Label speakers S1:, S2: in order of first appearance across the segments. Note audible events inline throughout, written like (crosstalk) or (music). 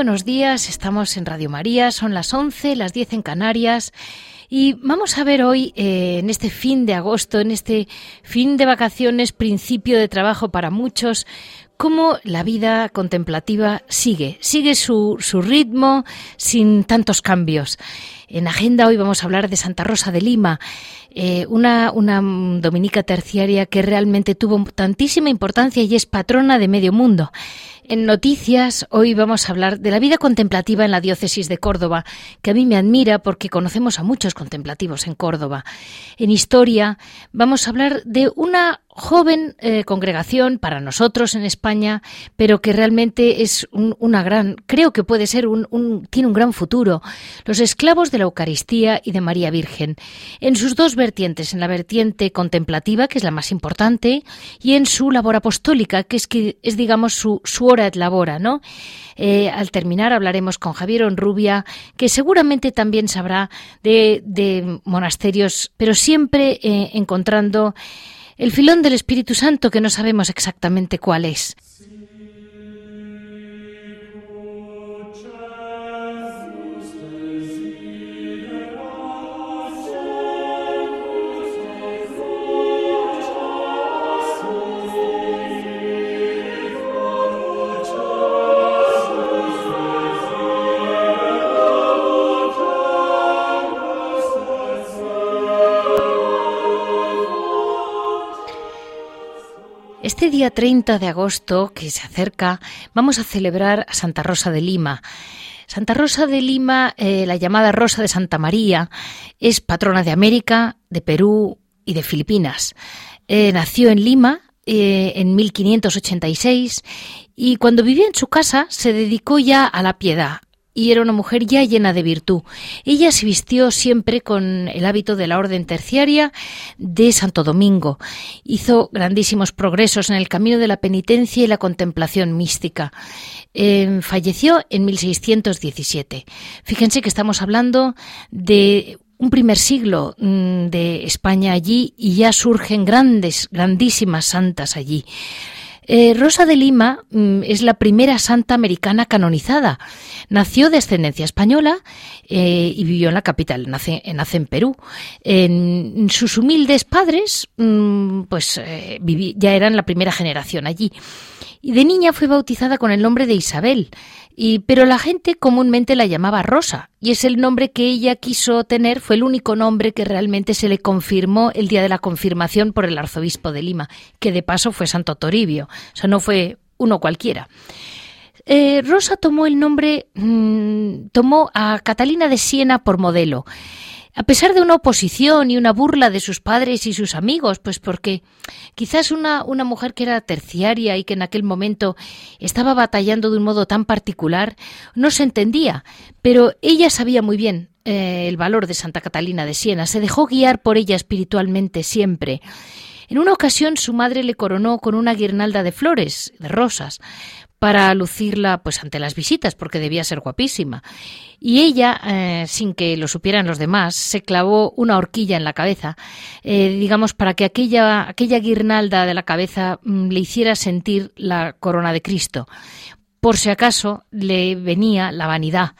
S1: Buenos días, estamos en Radio María, son las 11, las 10 en Canarias y vamos a ver hoy, eh, en este fin de agosto, en este fin de vacaciones, principio de trabajo para muchos, cómo la vida contemplativa sigue, sigue su, su ritmo sin tantos cambios. En agenda hoy vamos a hablar de Santa Rosa de Lima, eh, una, una dominica terciaria que realmente tuvo tantísima importancia y es patrona de medio mundo. En noticias, hoy vamos a hablar de la vida contemplativa en la diócesis de Córdoba, que a mí me admira porque conocemos a muchos contemplativos en Córdoba. En historia, vamos a hablar de una joven eh, congregación para nosotros en España, pero que realmente es una gran, creo que puede ser un, tiene un gran futuro. Los esclavos de la Eucaristía y de María Virgen, en sus dos vertientes, en la vertiente contemplativa, que es la más importante, y en su labor apostólica, que es que es digamos su, su hora et labora, ¿no? Eh, al terminar hablaremos con Javier Onrubia, que seguramente también sabrá de, monasterios, pero siempre eh, encontrando el filón del Espíritu Santo que no sabemos exactamente cuál es. Día 30 de agosto que se acerca, vamos a celebrar a Santa Rosa de Lima. Santa Rosa de Lima, eh, la llamada Rosa de Santa María, es patrona de América, de Perú y de Filipinas. Eh, nació en Lima eh, en 1586 y cuando vivía en su casa se dedicó ya a la piedad, y era una mujer ya llena de virtud. Ella se vistió siempre con el hábito de la orden terciaria de Santo Domingo. Hizo grandísimos progresos en el camino de la penitencia y la contemplación mística. Em, falleció en 1617. Fíjense que estamos hablando de un primer siglo mm, de España allí y ya surgen grandes, grandísimas santas allí. Eh, Rosa de Lima mm, es la primera santa americana canonizada. Nació de ascendencia española eh, y vivió en la capital, nace, nace en Perú. Sus humildes padres, mm, pues eh, ya eran la primera generación allí. Y de niña fue bautizada con el nombre de Isabel, y, pero la gente comúnmente la llamaba Rosa, y es el nombre que ella quiso tener, fue el único nombre que realmente se le confirmó el día de la confirmación por el arzobispo de Lima, que de paso fue Santo Toribio, o sea, no fue uno cualquiera. Eh, Rosa tomó el nombre, mm, tomó a Catalina de Siena por modelo a pesar de una oposición y una burla de sus padres y sus amigos, pues porque quizás una, una mujer que era terciaria y que en aquel momento estaba batallando de un modo tan particular, no se entendía, pero ella sabía muy bien eh, el valor de Santa Catalina de Siena, se dejó guiar por ella espiritualmente siempre. En una ocasión su madre le coronó con una guirnalda de flores, de rosas, para lucirla pues ante las visitas porque debía ser guapísima. Y ella, eh, sin que lo supieran los demás, se clavó una horquilla en la cabeza, eh, digamos, para que aquella, aquella guirnalda de la cabeza mm, le hiciera sentir la corona de Cristo. Por si acaso le venía la vanidad.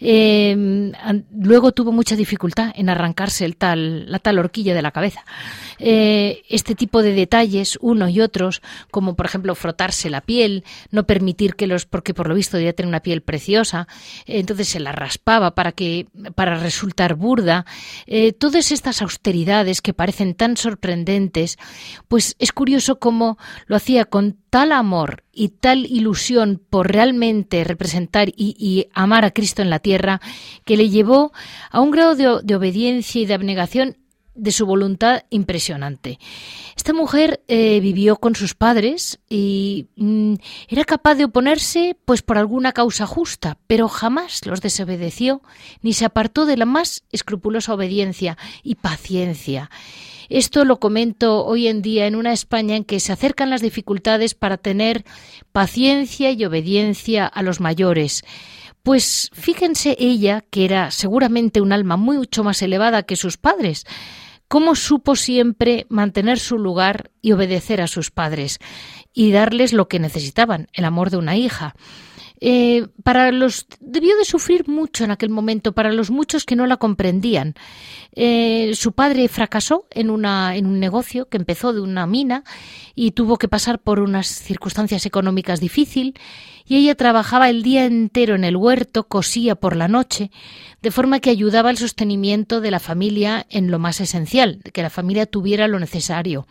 S1: Eh, luego tuvo mucha dificultad en arrancarse el tal, la tal horquilla de la cabeza. Eh, este tipo de detalles, uno y otros, como por ejemplo frotarse la piel, no permitir que los, porque por lo visto debía tener una piel preciosa, entonces se la raspaba para que, para resultar burda, eh, todas estas austeridades que parecen tan sorprendentes, pues es curioso cómo lo hacía con tal amor y tal ilusión por realmente representar y, amar a Cristo en la tierra, que le llevó a un grado de obediencia y de abnegación de su voluntad impresionante. Esta mujer eh, vivió con sus padres y mm, era capaz de oponerse pues por alguna causa justa, pero jamás los desobedeció ni se apartó de la más escrupulosa obediencia y paciencia. Esto lo comento hoy en día en una España en que se acercan las dificultades para tener paciencia y obediencia a los mayores. Pues fíjense ella, que era seguramente un alma mucho más elevada que sus padres, cómo supo siempre mantener su lugar y obedecer a sus padres y darles lo que necesitaban, el amor de una hija. Eh, para los debió de sufrir mucho en aquel momento para los muchos que no la comprendían. Eh, su padre fracasó en un negocio que empezó de una mina y tuvo que pasar por unas circunstancias económicas difíciles y ella trabajaba el día entero en el huerto, cosía por la noche, de forma que ayudaba al sostenimiento de la familia en lo más esencial, que la familia tuviera lo necesario.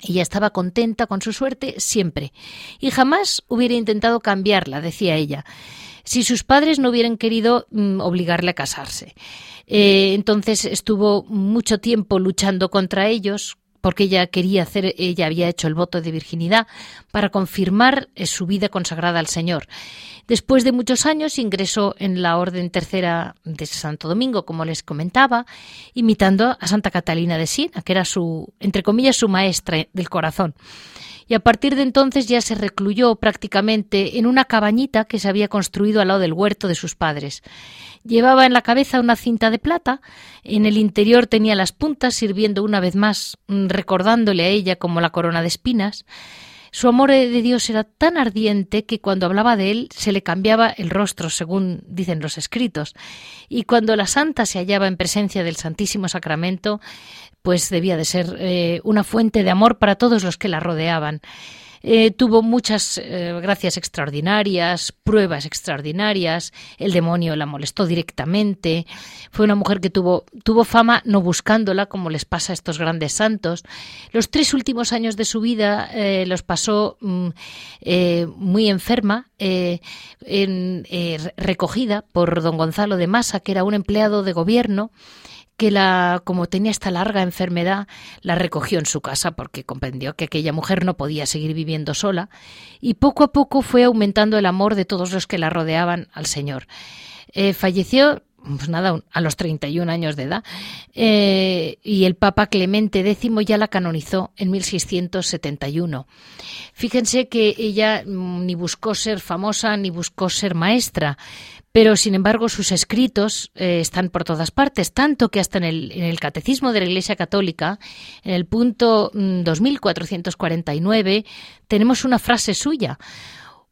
S1: Ella estaba contenta con su suerte siempre, y jamás hubiera intentado cambiarla, decía ella, si sus padres no hubieran querido mm, obligarle a casarse. Eh, entonces estuvo mucho tiempo luchando contra ellos, porque ella quería hacer, ella había hecho el voto de virginidad para confirmar eh, su vida consagrada al Señor. Después de muchos años ingresó en la Orden Tercera de Santo Domingo, como les comentaba, imitando a Santa Catalina de Siena, que era su, entre comillas, su maestra del corazón y a partir de entonces ya se recluyó prácticamente en una cabañita que se había construido al lado del huerto de sus padres. Llevaba en la cabeza una cinta de plata, en el interior tenía las puntas sirviendo una vez más, mm, recordándole a ella como la corona de espinas, su amor de Dios era tan ardiente que cuando hablaba de él se le cambiaba el rostro, según dicen los escritos, y cuando la santa se hallaba en presencia del Santísimo Sacramento, pues debía de ser eh, una fuente de amor para todos los que la rodeaban. Eh, tuvo muchas eh, gracias extraordinarias, pruebas extraordinarias, el demonio la molestó directamente, fue una mujer que tuvo, tuvo fama no buscándola, como les pasa a estos grandes santos. Los tres últimos años de su vida eh, los pasó mm, muy enferma, en, recogida por don Gonzalo de Masa, que era un empleado de gobierno, que la, como tenía esta larga enfermedad, la recogió en su casa porque comprendió que aquella mujer no podía seguir viviendo sola y poco a poco fue aumentando el amor de todos los que la rodeaban al Señor. Eh, falleció pues nada, a los 31 años de edad, eh, y el Papa Clemente X ya la canonizó en 1671. Fíjense que ella mm, ni buscó ser famosa ni buscó ser maestra, pero sin embargo sus escritos eh, están por todas partes, tanto que hasta en el, en el, Catecismo de la Iglesia Católica, en el punto 2449, mm, tenemos una frase suya.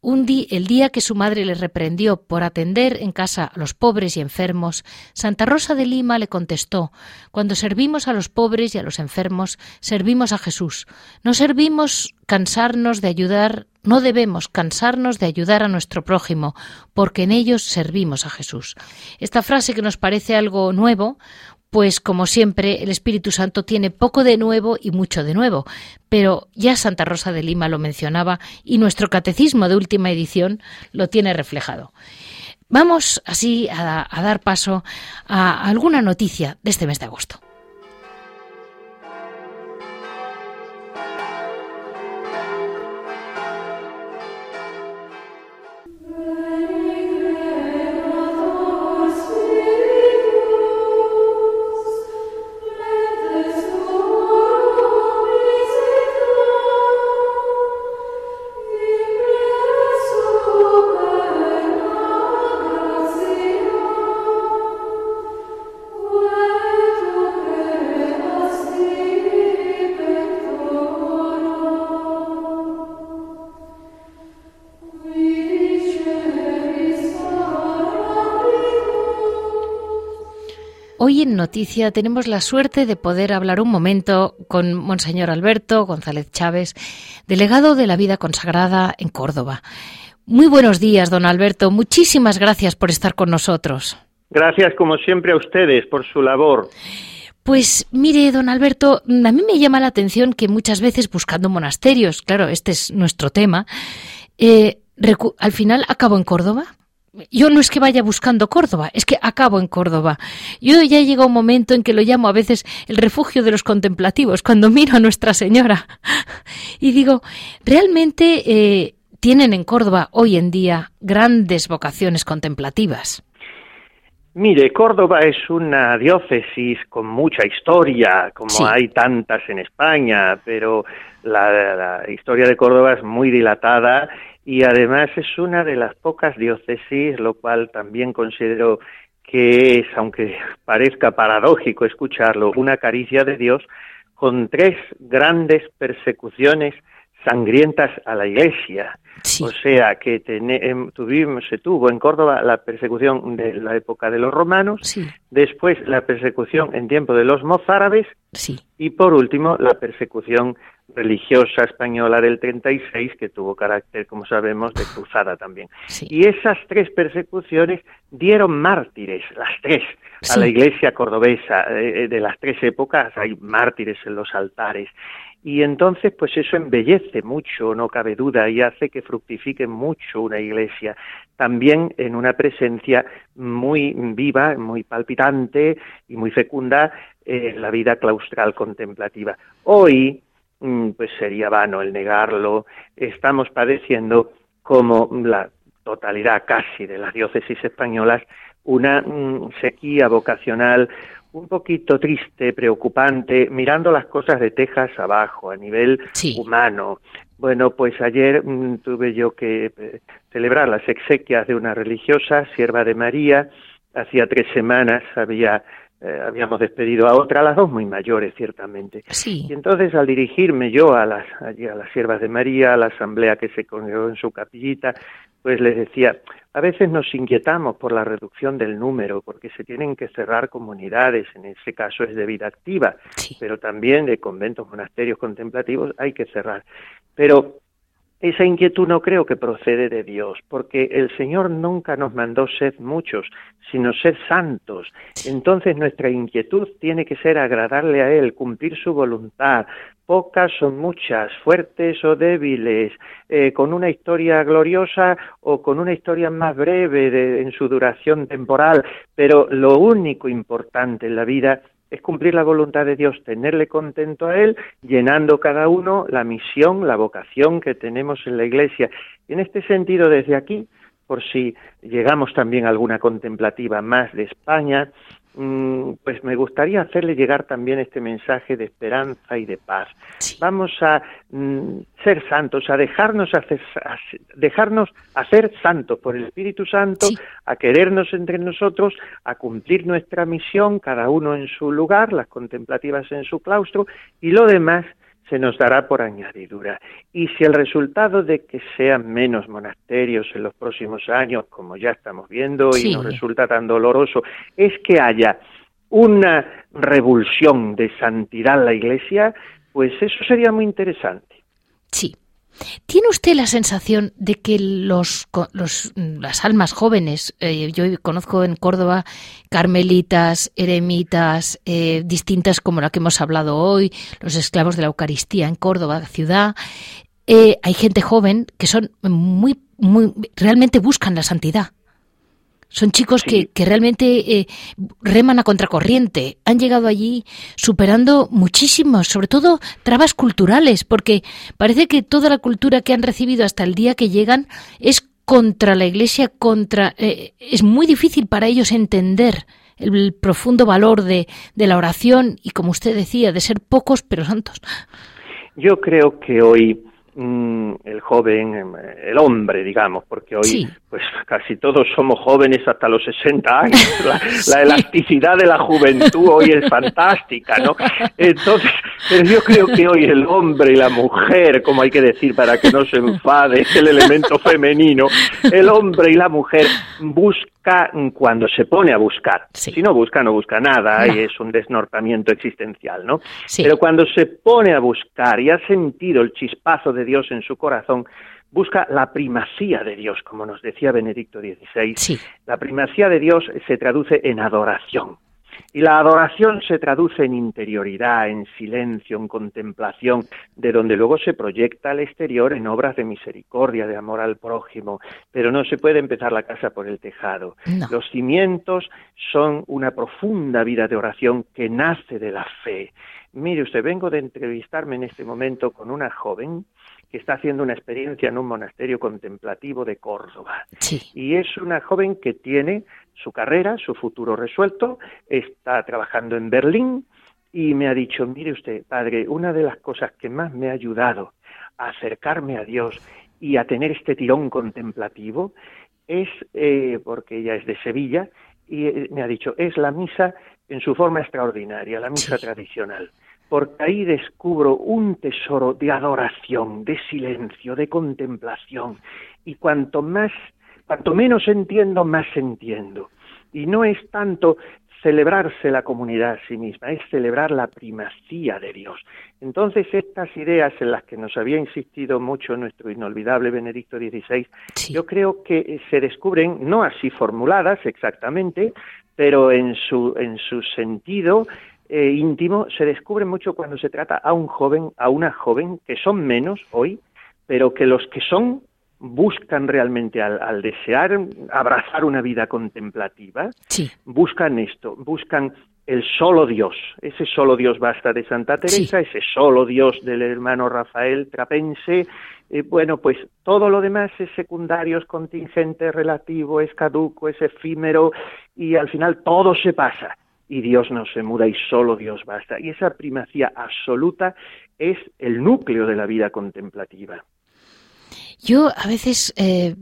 S1: Un el día que su madre le reprendió por atender en casa a los pobres y enfermos, Santa Rosa de Lima le contestó Cuando servimos a los pobres y a los enfermos, servimos a Jesús. No servimos cansarnos de ayudar, no debemos cansarnos de ayudar a nuestro prójimo, porque en ellos servimos a Jesús. Esta frase que nos parece algo nuevo, pues como siempre el Espíritu Santo tiene poco de nuevo y mucho de nuevo, pero ya Santa Rosa de Lima lo mencionaba y nuestro catecismo de última edición lo tiene reflejado. Vamos así a, dar paso a alguna noticia de este mes de agosto. Hoy en Noticia tenemos la suerte de poder hablar un momento con Monseñor Alberto González Chávez, delegado de la vida consagrada en Córdoba. Muy buenos días, don Alberto. Muchísimas gracias por estar con nosotros.
S2: Gracias, como siempre, a ustedes por su labor.
S1: Pues mire, don Alberto, a mí me llama la atención que muchas veces buscando monasterios, claro, este es nuestro tema, eh, al final acabo en Córdoba. Yo no es que vaya buscando Córdoba, es que acabo en Córdoba. Yo ya llega un momento en que lo llamo a veces el refugio de los contemplativos, cuando miro a Nuestra Señora. (laughs) y digo, realmente eh, tienen en Córdoba hoy en día grandes vocaciones contemplativas.
S2: Mire, Córdoba es una diócesis con mucha historia, como hay tantas en España, pero la, historia de Córdoba es muy dilatada y además es una de las pocas diócesis, lo cual también considero que es, aunque parezca paradójico escucharlo, una caricia de Dios, con tres grandes persecuciones sangrientas a la Iglesia. O sea que em, tuvimos, se tuvo en Córdoba la persecución de la época de los romanos, después la persecución en tiempo de los mozárabes y por último la persecución religiosa española del 36 que tuvo carácter, como sabemos, de cruzada también. Y esas tres persecuciones dieron mártires, las tres, a la iglesia cordobesa. Eh, de las tres épocas hay mártires en los altares. Y entonces, pues eso embellece mucho, no cabe duda, y hace que fructifique mucho una iglesia. También en una presencia muy viva, muy palpitante y muy fecunda en la vida claustral contemplativa. Hoy, pues sería vano el negarlo, estamos padeciendo como la totalidad casi de las diócesis españolas una mm, sequía vocacional, un poquito triste, preocupante, mirando las cosas de Texas abajo, a nivel humano. Bueno, pues ayer mm, tuve yo que eh, celebrar las exequias de una religiosa, sierva de María. Hacía tres semanas había eh, habíamos despedido a otra, a las dos muy mayores, ciertamente. Y entonces, al dirigirme yo a las, a las siervas de María, a la asamblea que se congregó en su capillita, pues les decía, a veces nos inquietamos por la reducción del número, porque se tienen que cerrar comunidades, en ese caso es de vida activa, pero también de conventos, monasterios contemplativos hay que cerrar. Pero esa inquietud no creo que procede de Dios, porque el Señor nunca nos mandó ser muchos, sino ser santos. Entonces nuestra inquietud tiene que ser agradarle a Él, cumplir su voluntad, pocas o muchas, fuertes o débiles, eh, con una historia gloriosa o con una historia más breve en su duración temporal, pero lo único importante en la vida es cumplir la voluntad de Dios, tenerle contento a Él, llenando cada uno la misión, la vocación que tenemos en la Iglesia. Y en este sentido, desde aquí, por si llegamos también a alguna contemplativa más de España, pues me gustaría hacerle llegar también este mensaje de esperanza y de paz. Vamos a mm, ser santos, a dejarnos hacer, a dejarnos hacer santos por el Espíritu Santo, a querernos entre nosotros, a cumplir nuestra misión, cada uno en su lugar, las contemplativas en su claustro, y lo demás se nos dará por añadidura. Y si el resultado de que sean menos monasterios en los próximos años, como ya estamos viendo y nos resulta tan doloroso, es que haya una revulsión de santidad en la Iglesia, pues eso sería muy interesante.
S1: Sí, ¿Tiene usted la sensación de que los, las almas jóvenes, eh, yo conozco en Córdoba carmelitas, eremitas, eh, distintas como la que hemos hablado hoy, los esclavos de la Eucaristía en Córdoba, ciudad, eh, hay gente joven que son muy, muy, realmente buscan la santidad? Son chicos que, que, realmente eh, reman a contracorriente. Han llegado allí superando muchísimos, sobre todo trabas culturales, porque parece que toda la cultura que han recibido hasta el día que llegan es contra la Iglesia, contra. Eh, es muy difícil para ellos entender el, profundo valor de, de la oración y, como usted decía, de ser pocos pero santos.
S2: Yo creo que hoy mm, el joven, em, el hombre, digamos, porque hoy pues casi todos somos jóvenes hasta los 60 años. (laughs) La, elasticidad de la juventud hoy es fantástica, ¿no? Entonces, pero yo creo que hoy el hombre y la mujer, como hay que decir para que no se enfade el elemento femenino, el hombre y la mujer busca cuando se pone a buscar. Si no busca, no busca nada y es un desnortamiento existencial, ¿no? Pero cuando se pone a buscar y ha sentido el chispazo de Dios en su corazón, busca la primacía de Dios, como nos decía Benedicto XVI. La primacía de Dios se traduce en adoración. Y la adoración se traduce en interioridad, en silencio, en contemplación, de donde luego se proyecta al exterior en obras de misericordia, de amor al prójimo. Pero no se puede empezar la casa por el tejado. Los cimientos son una profunda vida de oración que nace de la fe. Mire usted, vengo de entrevistarme en este momento con una joven que está haciendo una experiencia en un monasterio contemplativo de Córdoba. Y es una joven que tiene su carrera, su futuro resuelto, está trabajando en Berlín y me ha dicho, mire usted, padre, una de las cosas que más me ha ayudado a acercarme a Dios y a tener este tirón contemplativo es, eh, porque ella es de Sevilla, y eh, me ha dicho, es la misa en su forma extraordinaria, la misa tradicional porque ahí descubro un tesoro de adoración, de silencio, de contemplación, y cuanto más, cuanto menos entiendo, más entiendo. Y no es tanto celebrarse la comunidad a sí misma, es celebrar la primacía de Dios. Entonces, estas ideas en las que nos había insistido mucho nuestro inolvidable Benedicto XVI, yo creo que se descubren, no así formuladas exactamente, pero en su, en su sentido eh, íntimo se descubre mucho cuando se trata a un joven, a una joven, que son menos hoy, pero que los que son buscan realmente al, desear abrazar una vida contemplativa, buscan esto, buscan el solo Dios, ese solo Dios basta de Santa Teresa, ese solo Dios del hermano Rafael Trapense, eh, bueno, pues todo lo demás es secundario, es contingente, relativo, es caduco, es efímero y al final todo se pasa y Dios no se muda y solo Dios basta. Y esa primacía absoluta es el núcleo de la vida contemplativa.
S1: Yo a veces eh,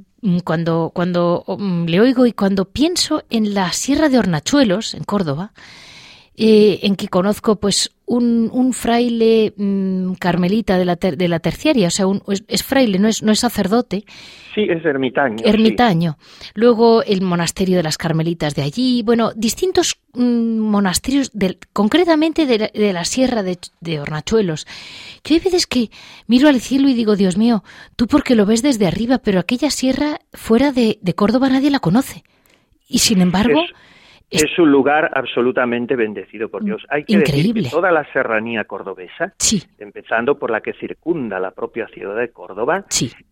S1: cuando, cuando mm, le oigo y cuando pienso en la Sierra de Hornachuelos, en Córdoba, eh, en que conozco pues un, fraile mm, carmelita de la, de la terciaria, o sea, es, fraile, no es, no es sacerdote.
S2: Sí, es ermitaño.
S1: Ermitaño. Luego el monasterio de las carmelitas de allí, bueno, distintos mm, monasterios, concretamente de la, sierra de, Hornachuelos. Que hay veces que miro al cielo y digo, Dios mío, tú porque lo ves desde arriba, pero aquella sierra fuera de, Córdoba nadie la conoce. Y sin embargo...
S2: Es un lugar absolutamente bendecido por Dios. Hay que decir que toda la serranía cordobesa, empezando por la que circunda la propia ciudad de Córdoba,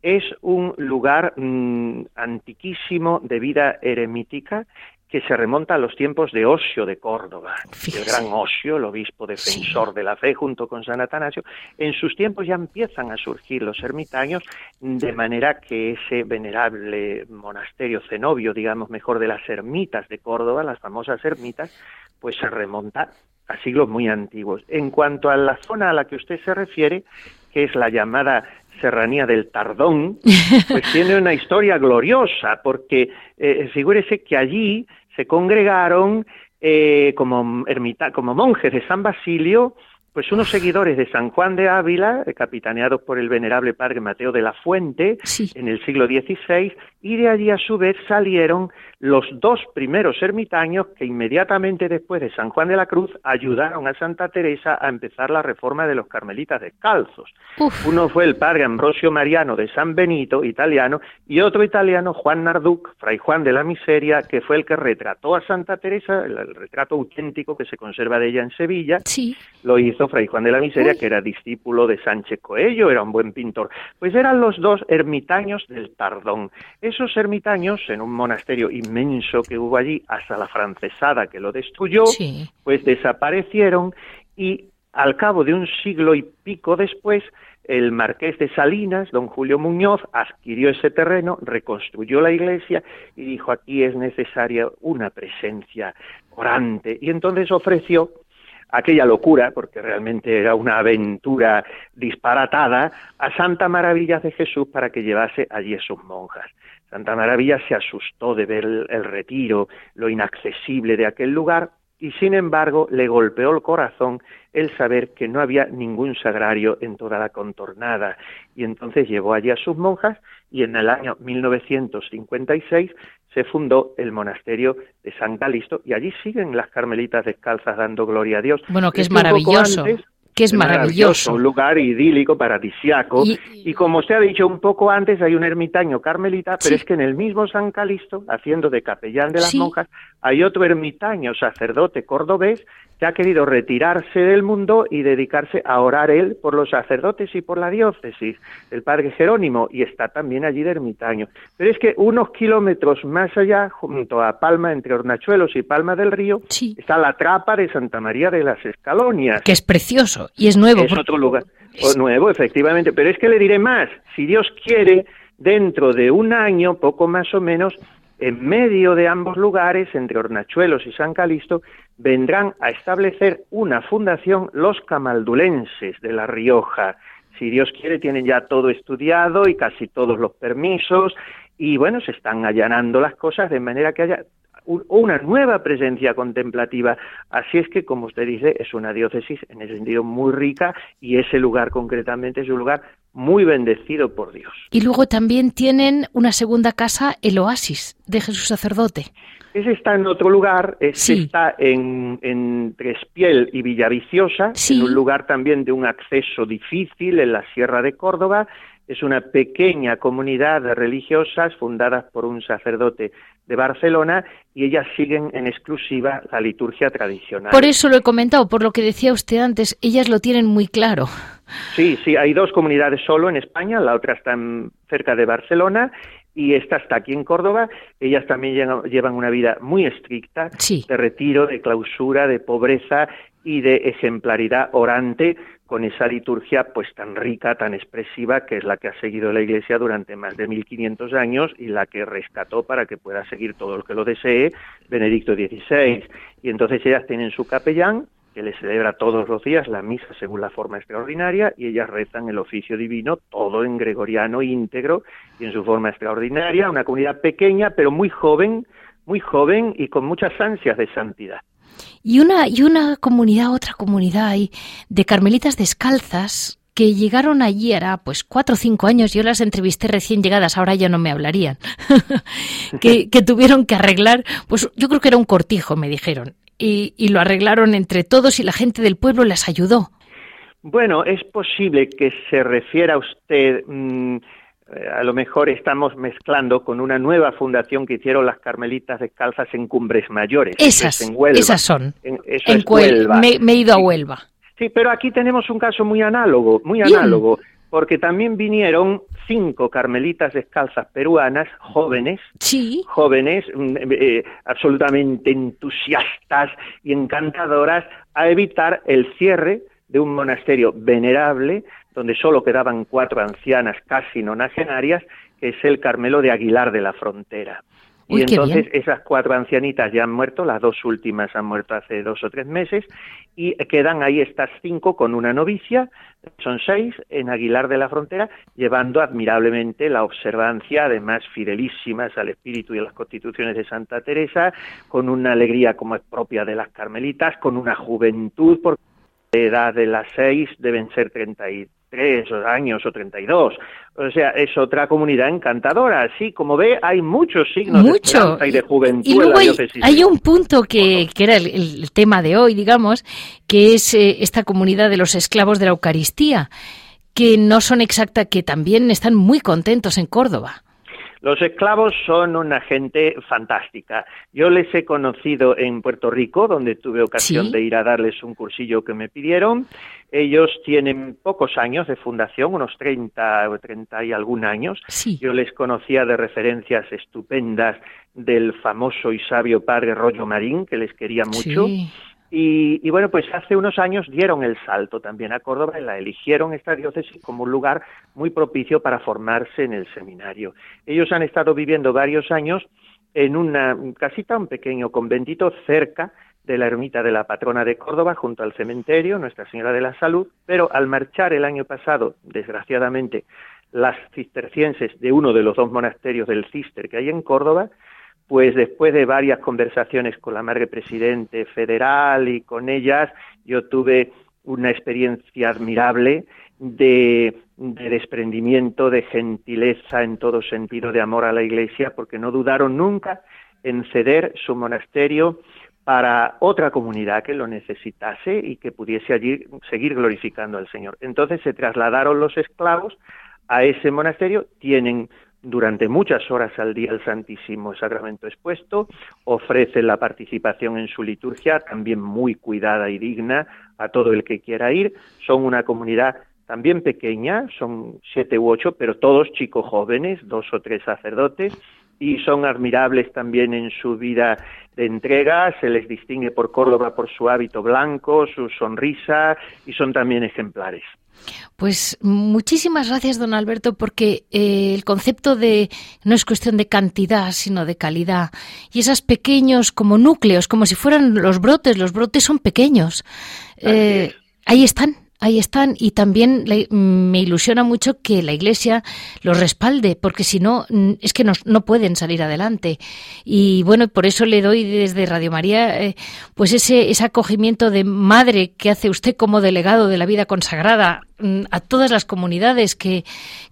S2: es un lugar mm, antiquísimo de vida eremítica que se remonta a los tiempos de Osio de Córdoba, el gran Osio, el obispo defensor de la fe junto con San Atanasio. En sus tiempos ya empiezan a surgir los ermitaños, de manera que ese venerable monasterio cenobio, digamos mejor, de las ermitas de Córdoba, las famosas ermitas, pues se remonta a siglos muy antiguos. En cuanto a la zona a la que usted se refiere, que es la llamada Serranía del Tardón, (laughs) pues tiene una historia gloriosa, porque eh, figúrese que allí se congregaron eh, como, ermita, como monjes de San Basilio, pues unos seguidores de San Juan de Ávila, capitaneados por el venerable padre Mateo de la Fuente, en el siglo XVI, y de allí a su vez salieron los dos primeros ermitaños que inmediatamente después de San Juan de la Cruz ayudaron a Santa Teresa a empezar la reforma de los carmelitas descalzos. Uno fue el padre Ambrosio Mariano de San Benito, italiano, y otro italiano, Juan Narduc, fray Juan de la Miseria, que fue el que retrató a Santa Teresa, el, retrato auténtico que se conserva de ella en Sevilla, lo hizo fray Juan de la Miseria, que era discípulo de Sánchez Coello, era un buen pintor. Pues eran los dos ermitaños del Tardón. Esos ermitaños, en un monasterio inmenso que hubo allí, hasta la francesada que lo destruyó, pues desaparecieron y al cabo de un siglo y pico después, el marqués de Salinas, don Julio Muñoz, adquirió ese terreno, reconstruyó la iglesia y dijo aquí es necesaria una presencia orante. Y entonces ofreció aquella locura, porque realmente era una aventura disparatada, a Santa Maravilla de Jesús para que llevase allí a sus monjas. Santa Maravilla se asustó de ver el retiro, lo inaccesible de aquel lugar, y sin embargo le golpeó el corazón el saber que no había ningún sagrario en toda la contornada y entonces llevó allí a sus monjas y en el año 1956 se fundó el monasterio de San Calisto y allí siguen las carmelitas descalzas dando gloria a Dios.
S1: Bueno, que es maravilloso que es maravilloso.
S2: Un lugar idílico, paradisiaco. Y, como se ha dicho un poco antes, hay un ermitaño carmelita, pero es que en el mismo San Calisto, haciendo de capellán de las monjas, hay otro ermitaño sacerdote cordobés que ha querido retirarse del mundo y dedicarse a orar él por los sacerdotes y por la diócesis, el padre Jerónimo, y está también allí de ermitaño. Pero es que unos kilómetros más allá, junto a Palma, entre Hornachuelos y Palma del Río, está la trapa de Santa María de las Escalonias.
S1: Que es precioso y es nuevo.
S2: Es otro lugar. nuevo, efectivamente. Pero es que le diré más, si Dios quiere, dentro de un año, poco más o menos, en medio de ambos lugares, entre Hornachuelos y San Calisto, vendrán a establecer una fundación los camaldulenses de La Rioja. Si Dios quiere, tienen ya todo estudiado y casi todos los permisos y bueno, se están allanando las cosas de manera que haya una nueva presencia contemplativa. Así es que, como usted dice, es una diócesis en ese sentido muy rica y ese lugar concretamente es un lugar muy bendecido por Dios.
S1: Y luego también tienen una segunda casa, el Oasis de Jesús Sacerdote.
S2: Ese está en otro lugar, ese está en, en Trespiel y Villaviciosa, en un lugar también de un acceso difícil en la Sierra de Córdoba. Es una pequeña comunidad de religiosas fundadas por un sacerdote de Barcelona y ellas siguen en exclusiva la liturgia tradicional.
S1: Por eso lo he comentado, por lo que decía usted antes, ellas lo tienen muy claro.
S2: Sí, sí, hay dos comunidades solo en España, la otra está cerca de Barcelona y esta está aquí en Córdoba. Ellas también llevan una vida muy estricta, de retiro, de clausura, de pobreza y de ejemplaridad orante, con esa liturgia pues tan rica, tan expresiva, que es la que ha seguido la Iglesia durante más de 1500 años y la que rescató para que pueda seguir todo el que lo desee Benedicto XVI. Y entonces ellas tienen su capellán, que le celebra todos los días la misa según la forma extraordinaria y ellas rezan el oficio divino, todo en gregoriano íntegro y en su forma extraordinaria, una comunidad pequeña pero muy joven, muy joven y con muchas ansias de santidad.
S1: Y una, y una comunidad, otra comunidad ahí, de carmelitas descalzas que llegaron allí era pues cuatro o cinco años, yo las entrevisté recién llegadas, ahora ya no me hablarían, (laughs) que, que, tuvieron que arreglar, pues yo creo que era un cortijo, me dijeron, y, y lo arreglaron entre todos y la gente del pueblo les ayudó.
S2: Bueno, es posible que se refiera usted mm, eh, a lo mejor estamos mezclando con una nueva fundación que hicieron las Carmelitas Descalzas en Cumbres Mayores.
S1: Esas,
S2: en
S1: Huelva. esas son. En, Huelva. Me, he ido a Huelva.
S2: Sí, pero aquí tenemos un caso muy análogo, muy análogo, porque también vinieron cinco carmelitas descalzas peruanas, jóvenes,
S1: sí.
S2: jóvenes, mm, eh, absolutamente entusiastas y encantadoras, a evitar el cierre de un monasterio venerable donde solo quedaban cuatro ancianas casi nonagenarias, que es el Carmelo de Aguilar de la Frontera. y entonces esas cuatro ancianitas ya han muerto, las dos últimas han muerto hace dos o tres meses, y quedan ahí estas cinco con una novicia, son seis, en Aguilar de la Frontera, llevando admirablemente la observancia, además fidelísimas al espíritu y a las constituciones de Santa Teresa, con una alegría como es propia de las carmelitas, con una juventud, porque la edad de las seis deben ser treinta y tres años o treinta y dos. O sea, es otra comunidad encantadora. Así como ve, hay muchos signos de y de juventud.
S1: Y luego hay, un punto que, que era el, tema de hoy, digamos, que es eh, esta comunidad de los esclavos de la Eucaristía, que no son exacta, que también están muy contentos en Córdoba.
S2: Los esclavos son una gente fantástica. Yo les he conocido en Puerto Rico, donde tuve ocasión de ir a darles un cursillo que me pidieron. Ellos tienen pocos años de fundación, unos 30 o 30 y algún años. Yo les conocía de referencias estupendas del famoso y sabio padre Rollo Marín, que les quería mucho. Y, bueno, pues hace unos años dieron el salto también a Córdoba y la eligieron esta diócesis como un lugar muy propicio para formarse en el seminario. Ellos han estado viviendo varios años en una casita, un pequeño conventito cerca de la ermita de la patrona de Córdoba junto al cementerio, Nuestra Señora de la Salud, pero al marchar el año pasado, desgraciadamente, las cistercienses de uno de los dos monasterios del Cister que hay en Córdoba, pues después de varias conversaciones con la madre presidente federal y con ellas, yo tuve una experiencia admirable de, desprendimiento, de gentileza en todo sentido, de amor a la Iglesia, porque no dudaron nunca en ceder su monasterio para otra comunidad que lo necesitase y que pudiese allí seguir glorificando al Señor. Entonces se trasladaron los esclavos a ese monasterio, tienen durante muchas horas al día el Santísimo Sacramento expuesto, ofrecen la participación en su liturgia, también muy cuidada y digna a todo el que quiera ir. Son una comunidad también pequeña, son siete u ocho, pero todos chicos jóvenes, dos o tres sacerdotes, y son admirables también en su vida de entrega, se les distingue por Córdoba por su hábito blanco, su sonrisa, y son también ejemplares.
S1: Pues muchísimas gracias, don Alberto, porque eh, el concepto de no es cuestión de cantidad, sino de calidad. Y esos pequeños como núcleos, como si fueran los brotes, los brotes son pequeños. Eh, ahí están, ahí están y también me ilusiona mucho que la Iglesia los respalde, porque si no, es que no, pueden salir adelante. Y bueno, por eso le doy desde Radio María eh, pues ese, ese acogimiento de madre que hace usted como delegado de la vida consagrada Mm, a todas las comunidades que,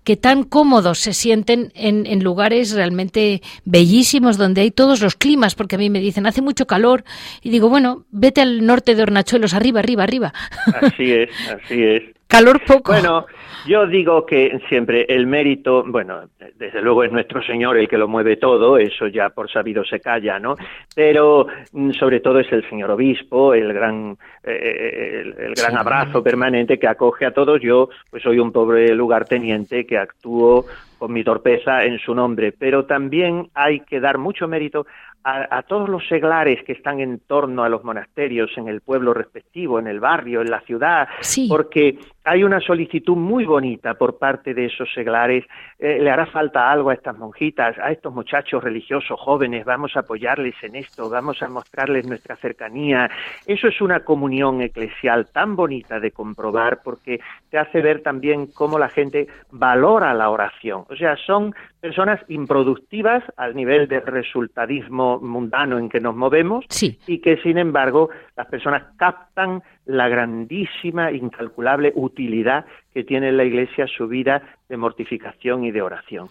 S1: que tan cómodos se sienten en, en, lugares realmente bellísimos donde hay todos los climas, porque a mí me dicen hace mucho calor y digo, bueno, vete al norte de Hornachuelos, arriba, arriba, arriba.
S2: Así es, así es.
S1: Calor poco.
S2: Bueno, yo digo que siempre el mérito, bueno, desde luego es nuestro Señor el que lo mueve todo, eso ya por sabido se calla, ¿no? Pero mm, sobre todo es el señor obispo, el gran, eh, el, gran abrazo permanente que acoge a todos. Yo, pues soy un pobre lugarteniente que actúo con mi torpeza en su nombre, pero también hay que dar mucho mérito a, todos los seglares que están en torno a los monasterios, en el pueblo respectivo, en el barrio, en la ciudad, porque hay una solicitud muy bonita por parte de esos seglares. Eh, le hará falta algo a estas monjitas, a estos muchachos religiosos jóvenes, vamos a apoyarles en esto, vamos a mostrarles nuestra cercanía. Eso es una comunión eclesial tan bonita de comprobar porque te hace ver también cómo la gente valora la oración. O sea, son personas improductivas al nivel del resultadismo mundano en que nos movemos y que sin embargo las personas captan la grandísima, incalculable utilidad que tiene la Iglesia su vida de mortificación y de oración.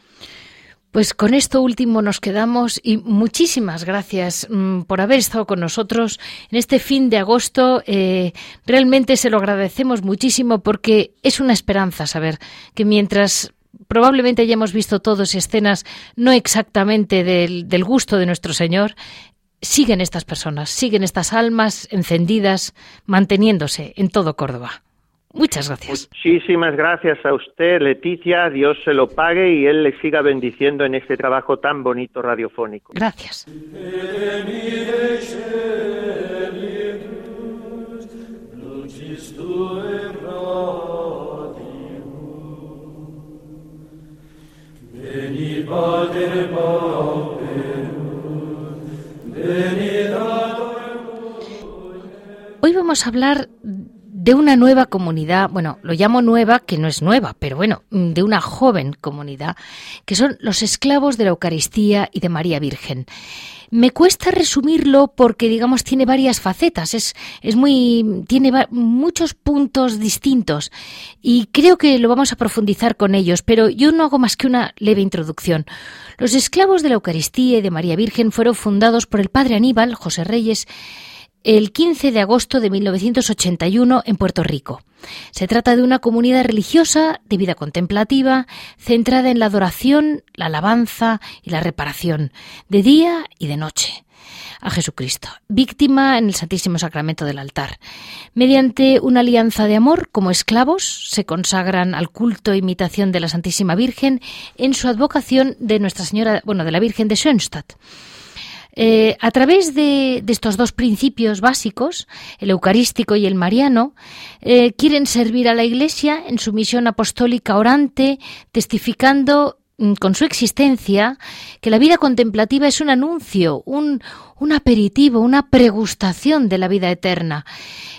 S1: Pues con esto último nos quedamos y muchísimas gracias mm, por haber estado con nosotros en este fin de agosto. Eh, realmente se lo agradecemos muchísimo porque es una esperanza saber que mientras probablemente hayamos visto todos escenas no exactamente del, del gusto de nuestro Señor, siguen estas personas, siguen estas almas encendidas, manteniéndose en todo Córdoba. Muchas gracias.
S2: Muchísimas gracias a usted, Leticia. Dios se lo pague y Él le siga bendiciendo en este trabajo tan bonito radiofónico.
S1: Gracias. Hoy vamos a hablar de una nueva comunidad, bueno, lo llamo nueva, que no es nueva, pero bueno, de una joven comunidad, que son los esclavos de la Eucaristía y de María Virgen. Me cuesta resumirlo porque, digamos, tiene varias facetas, es, es muy, tiene muchos puntos distintos y creo que lo vamos a profundizar con ellos, pero yo no hago más que una leve introducción. Los esclavos de la Eucaristía y de María Virgen fueron fundados por el padre Aníbal, José Reyes, el 15 de agosto de 1981 en Puerto Rico. Se trata de una comunidad religiosa de vida contemplativa, centrada en la adoración, la alabanza y la reparación, de día y de noche a Jesucristo, víctima en el Santísimo Sacramento del altar. Mediante una alianza de amor, como esclavos, se consagran al culto e imitación de la Santísima Virgen en su advocación de Nuestra Señora, bueno, de la Virgen de Schönstatt. Eh, a través de, estos dos principios básicos, el eucarístico y el mariano, eh, quieren servir a la Iglesia en su misión apostólica orante, testificando mm, con su existencia que la vida contemplativa es un anuncio, un, un aperitivo, una pregustación de la vida eterna.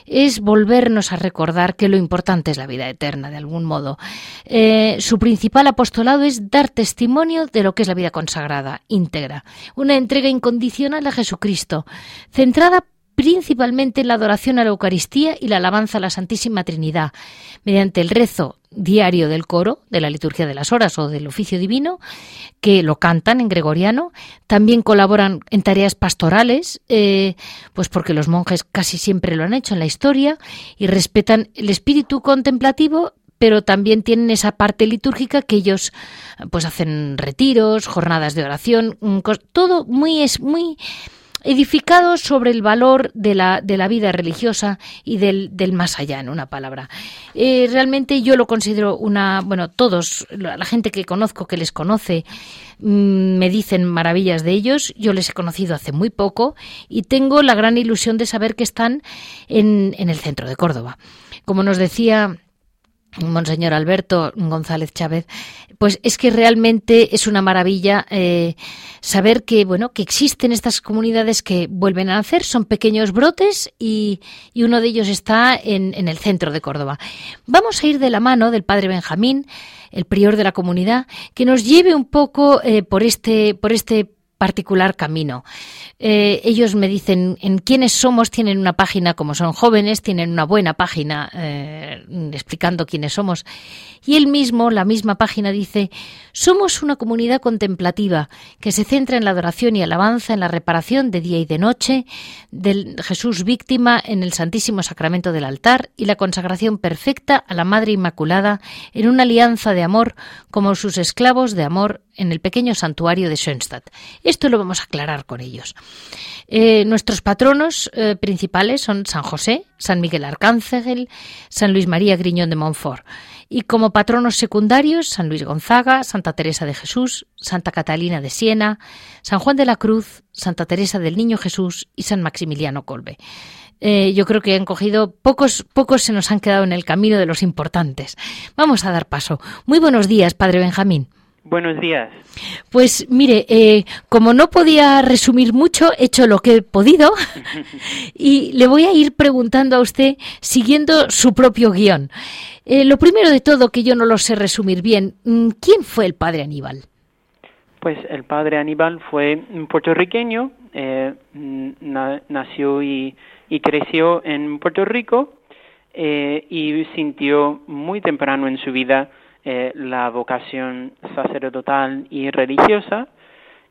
S1: Es volvernos a recordar que lo importante es la vida eterna, de algún modo. Eh, su principal apostolado es dar testimonio de lo que es la vida consagrada, íntegra. Una entrega incondicional a Jesucristo, centrada principalmente en la adoración a la Eucaristía y la alabanza a la Santísima Trinidad, mediante el rezo diario del coro, de la liturgia de las horas o del oficio divino, que lo cantan en gregoriano. También colaboran en tareas pastorales, eh, pues porque los monjes casi siempre lo han hecho en la historia y respetan el espíritu contemplativo pero también tienen esa parte litúrgica que ellos pues hacen retiros, jornadas de oración, todo muy es muy edificados sobre el valor de la, de la vida religiosa y del, del más allá, en una palabra. Eh, realmente yo lo considero una, bueno, todos, la gente que conozco, que les conoce, mm, me dicen maravillas de ellos. Yo les he conocido hace muy poco y tengo la gran ilusión de saber que están en, en el centro de Córdoba. Como nos decía Monseñor Alberto González Chávez, pues es que realmente es una maravilla eh, saber que bueno que existen estas comunidades que vuelven a nacer, son pequeños brotes y, uno de ellos está en, en, el centro de Córdoba. Vamos a ir de la mano del padre Benjamín, el prior de la comunidad, que nos lleve un poco eh, por este por este particular camino. Eh, ellos me dicen en quiénes somos, tienen una página, como son jóvenes, tienen una buena página eh, explicando quiénes somos. Y él mismo, la misma página dice, somos una comunidad contemplativa que se centra en la adoración y alabanza, en la reparación de día y de noche, del Jesús víctima en el Santísimo Sacramento del altar y la consagración perfecta a la Madre Inmaculada en una alianza de amor como sus esclavos de amor en el pequeño santuario de Schoenstatt. Esto lo vamos a aclarar con ellos. Eh, nuestros patronos eh, principales son San José, San Miguel Arcángel, San Luis María Griñón de Montfort. Y como patronos secundarios, San Luis Gonzaga, Santa Teresa de Jesús, Santa Catalina de Siena, San Juan de la Cruz, Santa Teresa del Niño Jesús y San Maximiliano Colbe. Eh, yo creo que han cogido pocos, pocos se nos han quedado en el camino de los importantes. Vamos a dar paso. Muy buenos días, Padre Benjamín.
S3: Buenos días.
S1: Pues mire, eh, como no podía resumir mucho, he hecho lo que he podido (laughs) y le voy a ir preguntando a usted siguiendo su propio guion. Eh, lo primero de todo, que yo no lo sé resumir bien, mm, ¿quién fue el padre Aníbal?
S3: Pues el padre Aníbal fue puertorriqueño, eh, nació y, y, creció en Puerto Rico y sintió muy temprano en su vida eh, la vocación sacerdotal y religiosa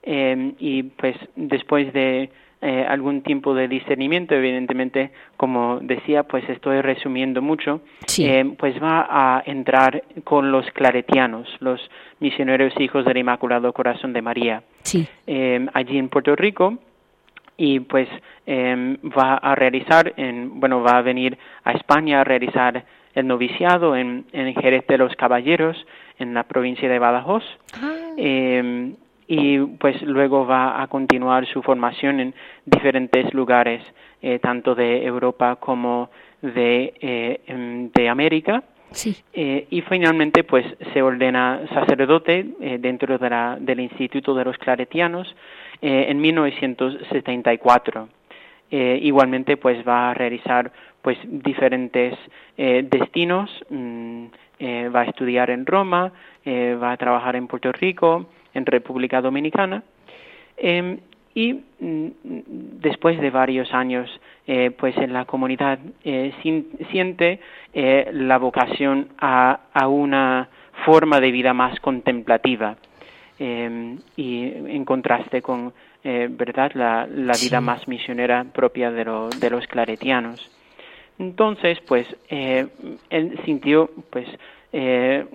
S3: eh, y pues después de eh, algún tiempo de discernimiento, evidentemente, como decía, pues estoy resumiendo mucho, pues va a entrar con los claretianos, los misioneros hijos del Inmaculado Corazón de María, allí en Puerto Rico. Y pues va a realizar, en, bueno, va a venir a España a realizar el noviciado en, en Jerez de los Caballeros, en la provincia de Badajoz. Ah. Em, y pues luego va a continuar su formación en diferentes lugares, eh, tanto de Europa como de, eh, em, de América. Sí. Eh, y finalmente pues se ordena sacerdote dentro de la, del Instituto de los Claretianos en 1974. igualmente pues va a realizar pues diferentes eh, destinos, mm, eh, va a estudiar en Roma, eh, va a trabajar en Puerto Rico, en República Dominicana, em, y mm, después de varios años pues en la comunidad siente la vocación a, a, una forma de vida más contemplativa em, y en contraste con verdad la, la vida más misionera propia de, de los claretianos entonces, pues, eh, él sintió, pues, eh,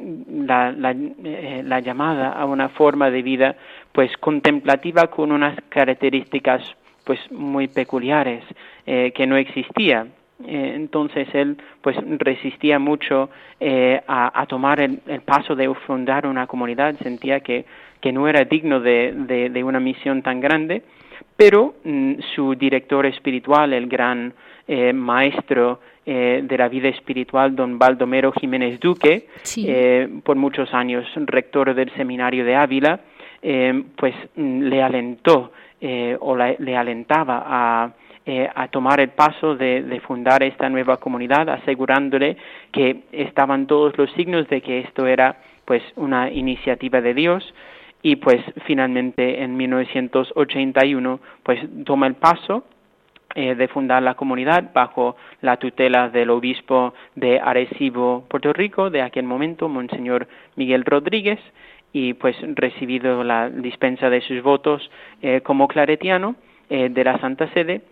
S3: la, eh, la, llamada a una forma de vida, pues, contemplativa con unas características, pues, muy peculiares que no existía. entonces él, pues, resistía mucho a, a, tomar el, paso de fundar una comunidad, sentía que, que no era digno de, de una misión tan grande, pero mm, su director espiritual, el gran eh, maestro eh, de la vida espiritual, don Baldomero Jiménez Duque, eh, por muchos años rector del seminario de Ávila, eh, pues mm, le alentó o le alentaba a, a tomar el paso de, de, fundar esta nueva comunidad, asegurándole que estaban todos los signos de que esto era pues una iniciativa de Dios y pues finalmente en 1981 pues toma el paso eh, de fundar la comunidad bajo la tutela del obispo de Arecibo, Puerto Rico, de aquel momento, Monseñor Miguel Rodríguez, y pues recibido la dispensa de sus votos eh, como claretiano eh, de la Santa Sede,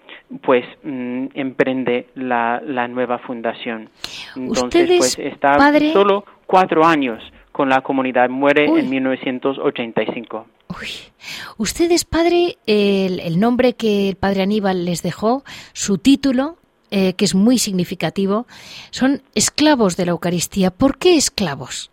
S3: pues mm, emprende la, la, nueva fundación. Entonces, pues está solo cuatro años con la comunidad, muere en 1985.
S1: Uy. Ustedes, padre, el, nombre que el padre Aníbal les dejó, su título, eh, que es muy significativo, son esclavos de la Eucaristía. ¿Por qué esclavos?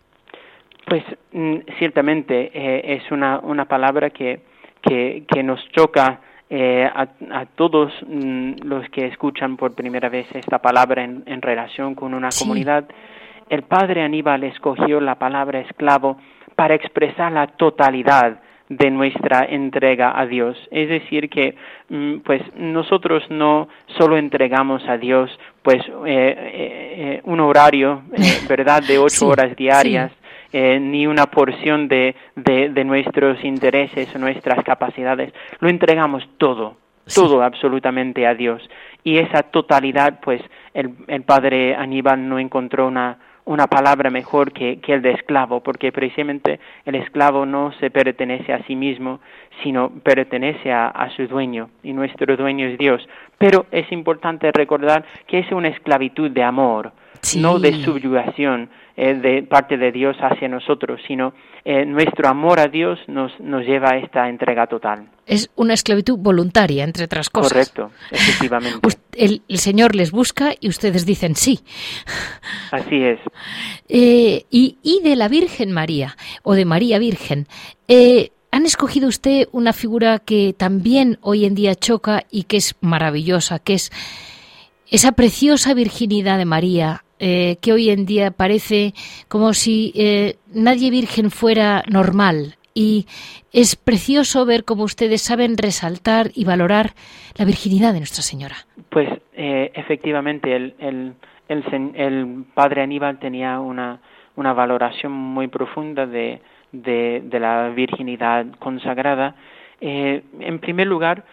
S3: Pues mm, ciertamente eh, es una, una palabra que, que, nos choca eh, a, todos mm, los que escuchan por primera vez esta palabra en, relación con una comunidad. El padre Aníbal escogió la palabra esclavo para expresar la totalidad de nuestra entrega a Dios. Es decir, que mm, pues nosotros no solo entregamos a Dios pues eh, eh, un horario, eh, (laughs) ¿verdad?, de ocho horas diarias, ni una porción de, de, nuestros intereses o nuestras capacidades. Lo entregamos todo, todo absolutamente a Dios. Y esa totalidad, pues el, el padre Aníbal no encontró una, una palabra mejor que, que, el de esclavo, porque precisamente el esclavo no se pertenece a sí mismo, sino pertenece a, a, su dueño, y nuestro dueño es Dios. Pero es importante recordar que es una esclavitud de amor, no de subyugación eh, de parte de Dios hacia nosotros, sino eh, nuestro amor a Dios nos, nos lleva a esta entrega total.
S1: Es una esclavitud voluntaria, entre otras cosas.
S3: Correcto, efectivamente. (laughs)
S1: el, Señor les busca y ustedes dicen sí.
S3: Así es. (laughs)
S1: Eh, y, y, de la Virgen María, o de María Virgen, han escogido usted una figura que también hoy en día choca y que es maravillosa, que es esa preciosa virginidad de María, eh, que hoy en día parece como si eh, nadie virgen fuera normal. Y es precioso ver cómo ustedes saben resaltar y valorar la virginidad de Nuestra Señora.
S3: Pues eh, efectivamente, el, el, padre Aníbal tenía una, una valoración muy profunda de, de, la virginidad consagrada. en primer lugar,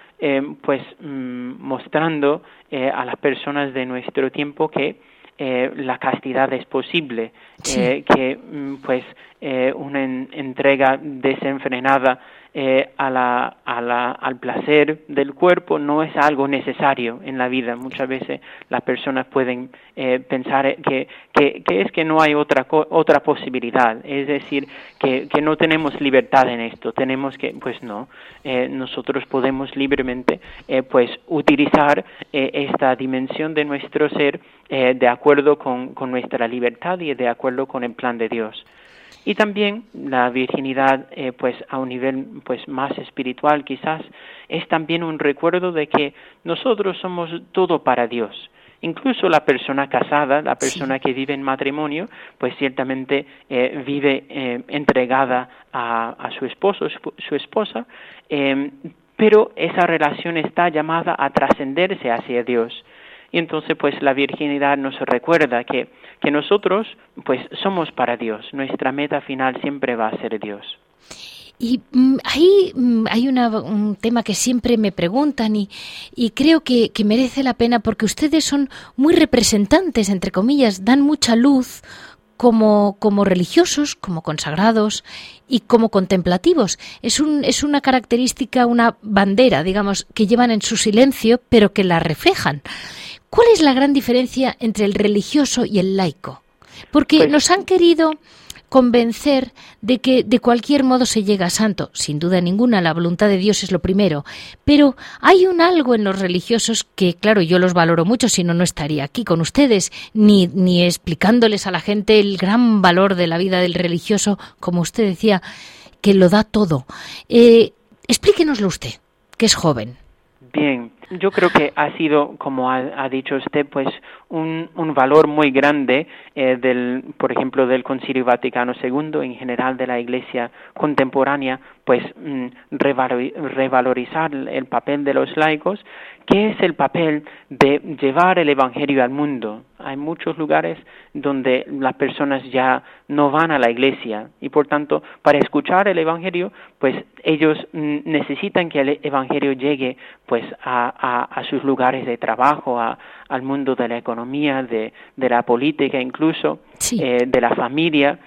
S3: pues mm, mostrando a las personas de nuestro tiempo que eh, la castidad es posible, eh, que mm, pues eh, una entrega desenfrenada eh, a la, a la, al placer del cuerpo no es algo necesario en la vida. Muchas veces las personas pueden eh, pensar que, que, es que no hay otra, otra posibilidad, es decir, que, que no tenemos libertad en esto, tenemos que, pues no, eh, nosotros podemos libremente pues utilizar esta dimensión de nuestro ser de acuerdo con, con nuestra libertad y de acuerdo con el plan de Dios y también la virginidad eh, pues a un nivel pues más espiritual quizás es también un recuerdo de que nosotros somos todo para Dios. Incluso la persona casada la persona que vive en matrimonio pues ciertamente eh, vive eh, entregada a, a, su esposo su esposa em, pero esa relación está llamada a trascenderse hacia Dios. Y entonces pues la virginidad nos recuerda que, que nosotros pues somos para Dios, nuestra meta final siempre va a ser Dios.
S1: Y mm, ahí mm, hay un tema que siempre me preguntan y, y creo que, que, merece la pena porque ustedes son muy representantes, entre comillas, dan mucha luz como, como religiosos, como consagrados y como contemplativos. Es, un, es una característica, una bandera, digamos, que llevan en su silencio, pero que la reflejan. ¿Cuál es la gran diferencia entre el religioso y el laico? Porque pues nos han querido convencer de que de cualquier modo se llega a santo. Sin duda ninguna, la voluntad de Dios es lo primero. Pero hay un algo en los religiosos que, claro, yo los valoro mucho, si no, no estaría aquí con ustedes, ni, ni explicándoles a la gente el gran valor de la vida del religioso, como usted decía, que lo da todo. Eh, explíquenoslo usted, que es joven.
S3: Bien, yo creo que ha sido, como ha, dicho usted, pues un, un valor muy grande eh, del, por ejemplo, del Concilio Vaticano II, en general de la Iglesia contemporánea, pues mm, revalorizar el papel de los laicos, que es el papel de llevar el Evangelio al mundo. Hay muchos lugares donde las personas ya no van a la iglesia y por tanto para escuchar el Evangelio pues ellos necesitan que el Evangelio llegue pues a, a, sus lugares de trabajo, a, al mundo de la economía, de, de la política incluso, eh, de la familia.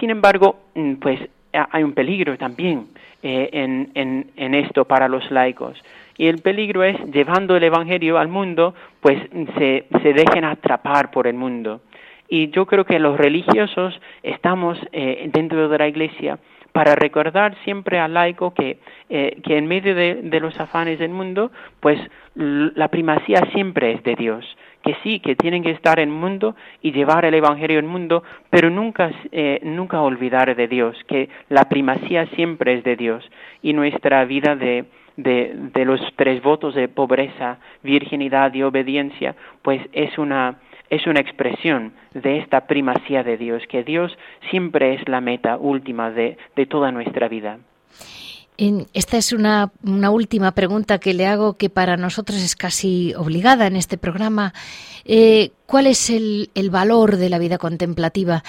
S3: Sin embargo, mm, pues hay un peligro también eh, en, en, en esto para los laicos. Y el peligro es, llevando el Evangelio al mundo, pues se, se dejen atrapar por el mundo. Y yo creo que los religiosos estamos eh, dentro de la Iglesia para recordar siempre al laico que, eh, que en medio de, de, los afanes del mundo, pues la primacía siempre es de Dios que sí, que tienen que estar en el mundo y llevar el Evangelio al mundo, pero nunca, eh, nunca olvidar de Dios, que la primacía siempre es de Dios y nuestra vida de, de, los tres votos de pobreza, virginidad y obediencia, pues es una, es una expresión de esta primacía de Dios, que Dios siempre es la meta última de, de toda nuestra vida.
S1: Esta es una, una, última pregunta que le hago que para nosotros es casi obligada en este programa. Eh, ¿Cuál es el, el, valor de la vida contemplativa?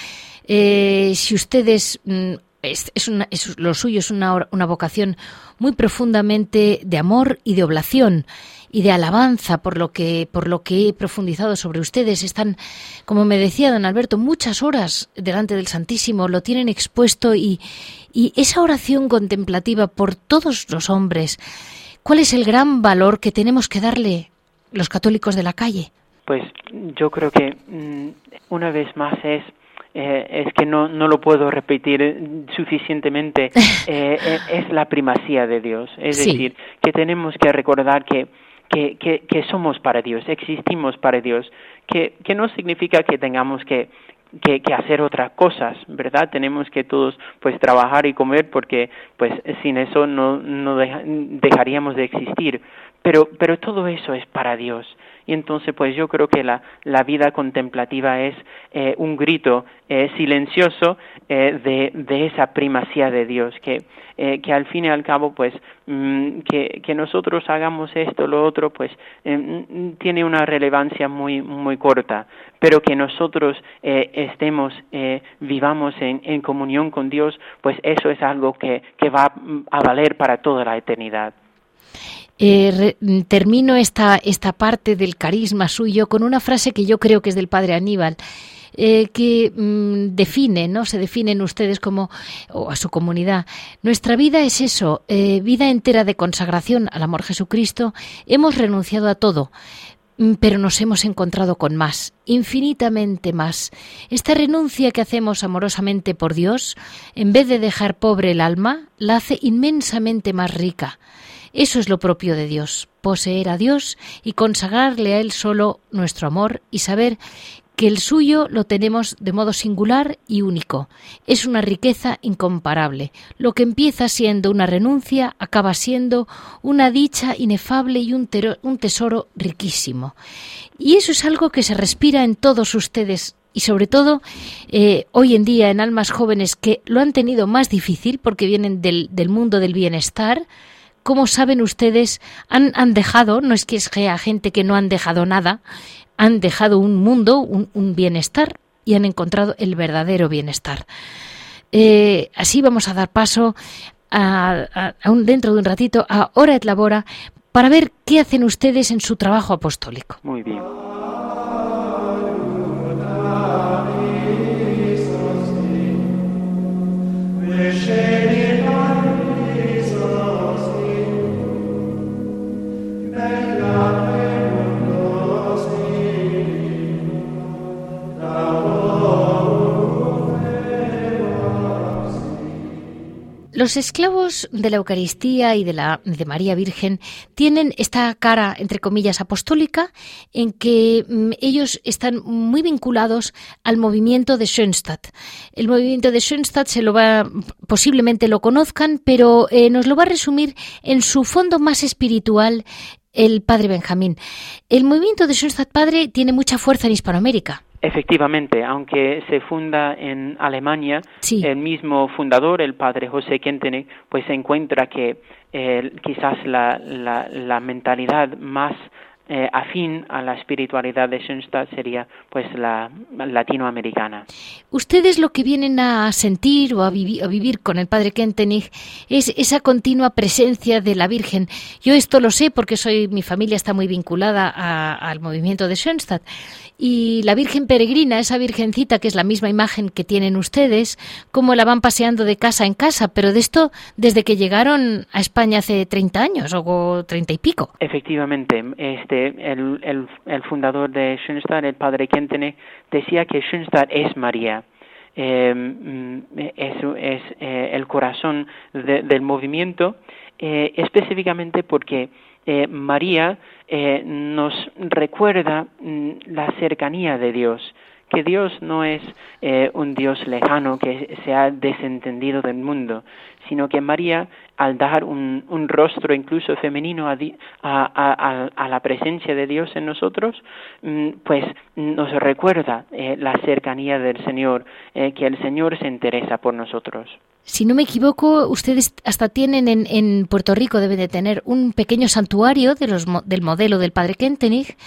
S1: Eh, si ustedes mm, es, es, una, es, lo suyo es una, una vocación muy profundamente de amor y de oblación y de alabanza por lo que por lo que he profundizado sobre ustedes están como me decía don Alberto muchas horas delante del Santísimo lo tienen expuesto y, y esa oración contemplativa por todos los hombres ¿cuál es el gran valor que tenemos que darle los católicos de la calle?
S3: Pues yo creo que mm, una vez más es eh, es que no, no lo puedo repetir suficientemente, (laughs) eh, eh, es la primacía de Dios. Es decir, que tenemos que recordar que que, que, que somos para Dios, existimos para Dios, que, que no significa que tengamos que, que, que, hacer otras cosas, ¿verdad? Tenemos que todos pues trabajar y comer porque pues sin eso no, no dejaríamos de existir. Pero, pero todo eso es para Dios y entonces pues yo creo que la, la vida contemplativa es eh, un grito eh, silencioso eh, de, de, esa primacía de Dios, que, eh, que al fin y al cabo pues mm, que, que, nosotros hagamos esto, lo otro, pues eh, mm, tiene una relevancia muy, muy corta, pero que nosotros eh, estemos, vivamos en, en comunión con Dios, pues eso es algo que, que va a valer para toda la eternidad.
S1: Eh, termino esta, esta parte del carisma suyo con una frase que yo creo que es del padre Aníbal. Eh, que mm, define, ¿no? Se definen ustedes como, o a su comunidad. Nuestra vida es eso, eh, vida entera de consagración al amor Jesucristo. Hemos renunciado a todo, mm, pero nos hemos encontrado con más, infinitamente más. Esta renuncia que hacemos amorosamente por Dios, en vez de dejar pobre el alma, la hace inmensamente más rica. Eso es lo propio de Dios, poseer a Dios y consagrarle a Él solo nuestro amor y saber que el suyo lo tenemos de modo singular y único. Es una riqueza incomparable. Lo que empieza siendo una renuncia acaba siendo una dicha inefable y un, tesoro riquísimo. Y eso es algo que se respira en todos ustedes y sobre todo eh, hoy en día en almas jóvenes que lo han tenido más difícil porque vienen del, del mundo del bienestar, ¿Cómo saben ustedes? Han, han dejado, no es que es a gente que no han dejado nada, han dejado un mundo, un, bienestar y han encontrado el verdadero bienestar. Eh, así vamos a dar paso a, un, dentro de un ratito a Hora et Labora para ver qué hacen ustedes en su trabajo apostólico.
S3: Muy bien.
S1: Los esclavos de la Eucaristía y de la de María Virgen tienen esta cara entre comillas apostólica en que mm, ellos están muy vinculados al movimiento de Schönstatt. El movimiento de Schönstatt se lo va posiblemente lo conozcan, pero eh, nos lo va a resumir en su fondo más espiritual el padre Benjamín. El movimiento de Schoenstatt Padre tiene mucha fuerza en Hispanoamérica.
S3: Efectivamente, aunque se funda en Alemania, el mismo fundador, el padre José Kentenich, pues se encuentra que eh, quizás la, la, la mentalidad más eh, afín a la espiritualidad de Schoenstatt sería pues la latinoamericana.
S1: Ustedes lo que vienen a sentir o a, vivir con el padre Kentenich es esa continua presencia de la Virgen. Yo esto lo sé porque soy mi familia está muy vinculada al movimiento de Schoenstatt y la Virgen peregrina, esa virgencita que es la misma imagen que tienen ustedes, cómo la van paseando de casa en casa, pero de esto desde que llegaron a España hace 30 años o 30 y pico.
S3: Efectivamente, este, el, fundador de Schoenstatt, el padre Kentene, decía que Schoenstatt es María. Eh, mm, es, eh, el corazón del movimiento, eh, específicamente porque María nos recuerda mm, la cercanía de Dios, que Dios no es eh, un Dios lejano que se ha desentendido del mundo, sino que María, al dar un, rostro incluso femenino a, la presencia de Dios en nosotros, mm, pues nos recuerda la cercanía del Señor, que el Señor se interesa por nosotros.
S1: Si no me equivoco, ustedes hasta tienen en, en Puerto Rico, deben de tener un pequeño santuario de los, del modelo del padre Kentenich,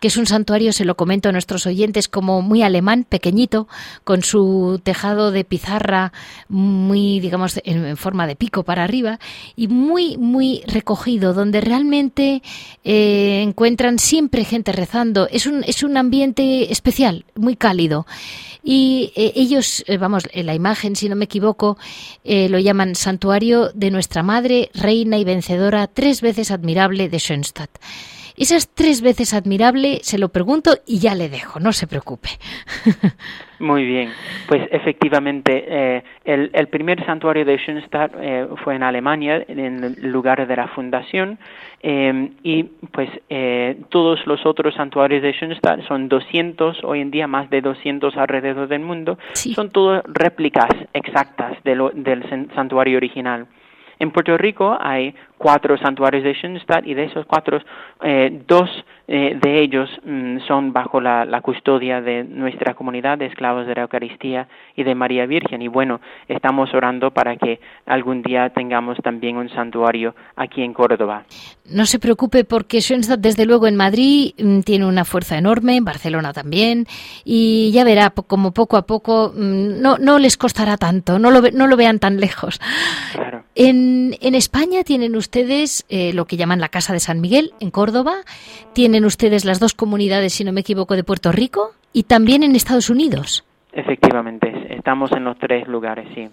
S1: que es un santuario, se lo comento a nuestros oyentes, como muy alemán, pequeñito, con su tejado de pizarra muy, digamos, en, forma de pico para arriba y muy, muy recogido, donde realmente eh, encuentran siempre gente rezando. Es un, es un ambiente especial, muy cálido. Y eh, ellos, eh, vamos, en la imagen, si no me equivoco, lo llaman Santuario de Nuestra Madre, Reina y Vencedora, tres veces admirable de Schoenstatt. Esas tres veces admirable, se lo pregunto y ya le dejo, no se preocupe. (laughs)
S3: Muy bien, pues efectivamente eh, el, primer santuario de Schoenstatt eh, fue en Alemania, en el lugar de la fundación, eh, y pues todos los otros santuarios de Schoenstatt son 200, hoy en día más de 200 alrededor del mundo, son todas réplicas exactas del santuario original. En Puerto Rico hay cuatro santuarios de Schoenstatt y de esos cuatro, eh, dos eh, de ellos mm, son bajo la, custodia de nuestra comunidad de esclavos de la Eucaristía y de María Virgen. Y bueno, estamos orando para que algún día tengamos también un santuario aquí en Córdoba.
S1: No se preocupe porque Schoenstatt, desde luego, en Madrid mm, tiene una fuerza enorme, en Barcelona también, y ya verá como poco a poco mm, no, no les costará tanto, no lo, no lo vean tan lejos. En, en España tienen ustedes eh, lo que llaman la Casa de San Miguel, en Córdoba. Tienen ustedes las dos comunidades, si no me equivoco, de Puerto Rico y también en Estados Unidos.
S3: Efectivamente, estamos en los tres lugares, sí.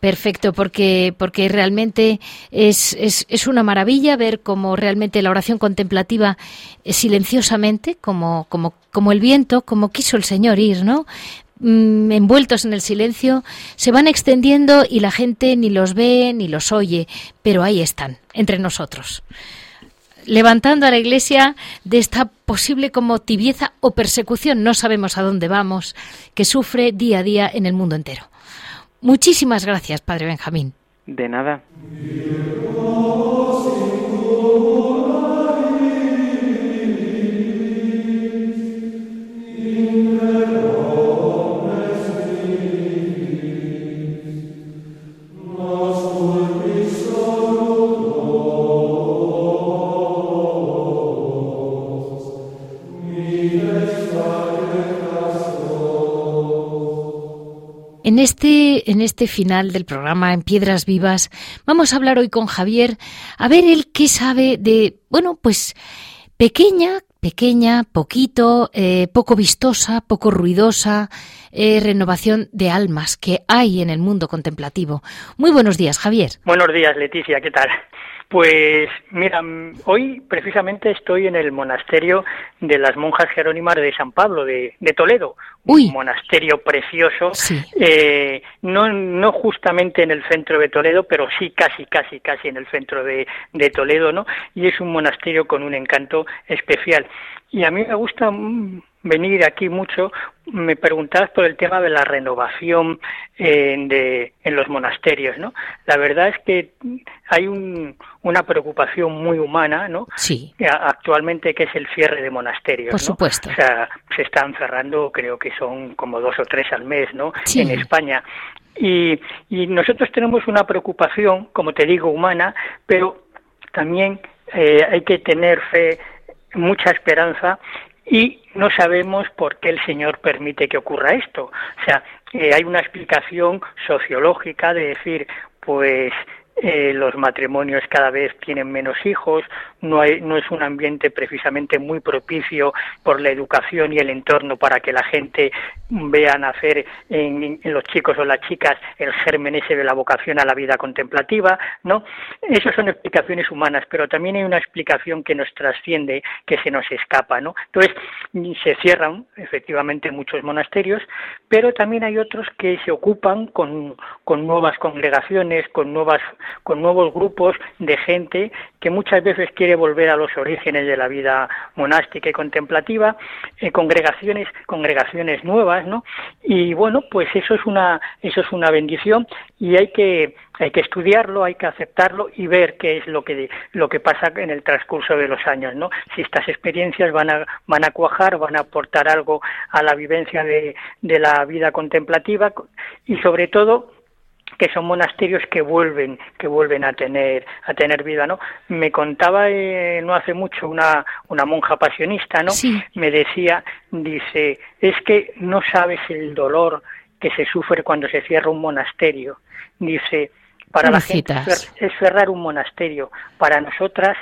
S1: Perfecto, porque, porque realmente es, es, es, una maravilla ver cómo realmente la oración contemplativa es silenciosamente, como, como, como el viento, como quiso el Señor ir, ¿no? Mm, envueltos en el silencio, se van extendiendo y la gente ni los ve ni los oye, pero ahí están, entre nosotros levantando a la Iglesia de esta posible como tibieza o persecución, no sabemos a dónde vamos, que sufre día a día en el mundo entero. Muchísimas gracias, Padre Benjamín.
S3: De nada.
S1: En este, en este final del programa, en Piedras Vivas, vamos a hablar hoy con Javier, a ver él qué sabe de, bueno, pues pequeña, pequeña, poquito, eh, poco vistosa, poco ruidosa, eh, renovación de almas que hay en el mundo contemplativo. Muy buenos días, Javier.
S4: Buenos días, Leticia, ¿qué tal? Pues mira, hoy precisamente estoy en el monasterio de las monjas jerónimas de San Pablo de, Toledo, un monasterio precioso, eh, no, no justamente en el centro de Toledo, pero sí casi, casi, casi en el centro de, de Toledo, ¿no? Y es un monasterio con un encanto especial. Y a mí me gusta venir aquí mucho, me preguntabas por el tema de la renovación en, de, en los monasterios, ¿no? La verdad es que hay un, una preocupación muy humana, ¿no?
S1: Sí.
S4: Actualmente que es el cierre de monasterios.
S1: Por supuesto.
S4: O sea, se están cerrando, creo que son como dos o tres al mes, ¿no? En España. Y, y nosotros tenemos una preocupación, como te digo, humana, pero también eh, hay que tener fe, mucha esperanza y no sabemos por qué el Señor permite que ocurra esto. O sea, eh, hay una explicación sociológica de decir, pues eh, los matrimonios cada vez tienen menos hijos, no, hay, no es un ambiente precisamente muy propicio por la educación y el entorno para que la gente vea nacer en, en, los chicos o las chicas el germen ese de la vocación a la vida contemplativa, ¿no? Esas son explicaciones humanas, pero también hay una explicación que nos trasciende, que se nos escapa, ¿no? Entonces, se cierran efectivamente muchos monasterios, pero también hay otros que se ocupan con, con nuevas congregaciones, con nuevas con nuevos grupos de gente que muchas veces quiere volver a los orígenes de la vida monástica y contemplativa, eh, congregaciones, congregaciones nuevas, ¿no? Y bueno, pues eso es una, eso es una bendición y hay que, hay que estudiarlo, hay que aceptarlo y ver qué es lo que, lo que pasa en el transcurso de los años, ¿no? Si estas experiencias van a, van a cuajar, van a aportar algo a la vivencia de, de la vida contemplativa y sobre todo que son monasterios que vuelven que vuelven a tener a tener vida no me contaba eh, no hace mucho una una monja pasionista no me decía dice es que no sabes el dolor que se sufre cuando se cierra un monasterio dice para la gente es cerrar un monasterio. Para nosotras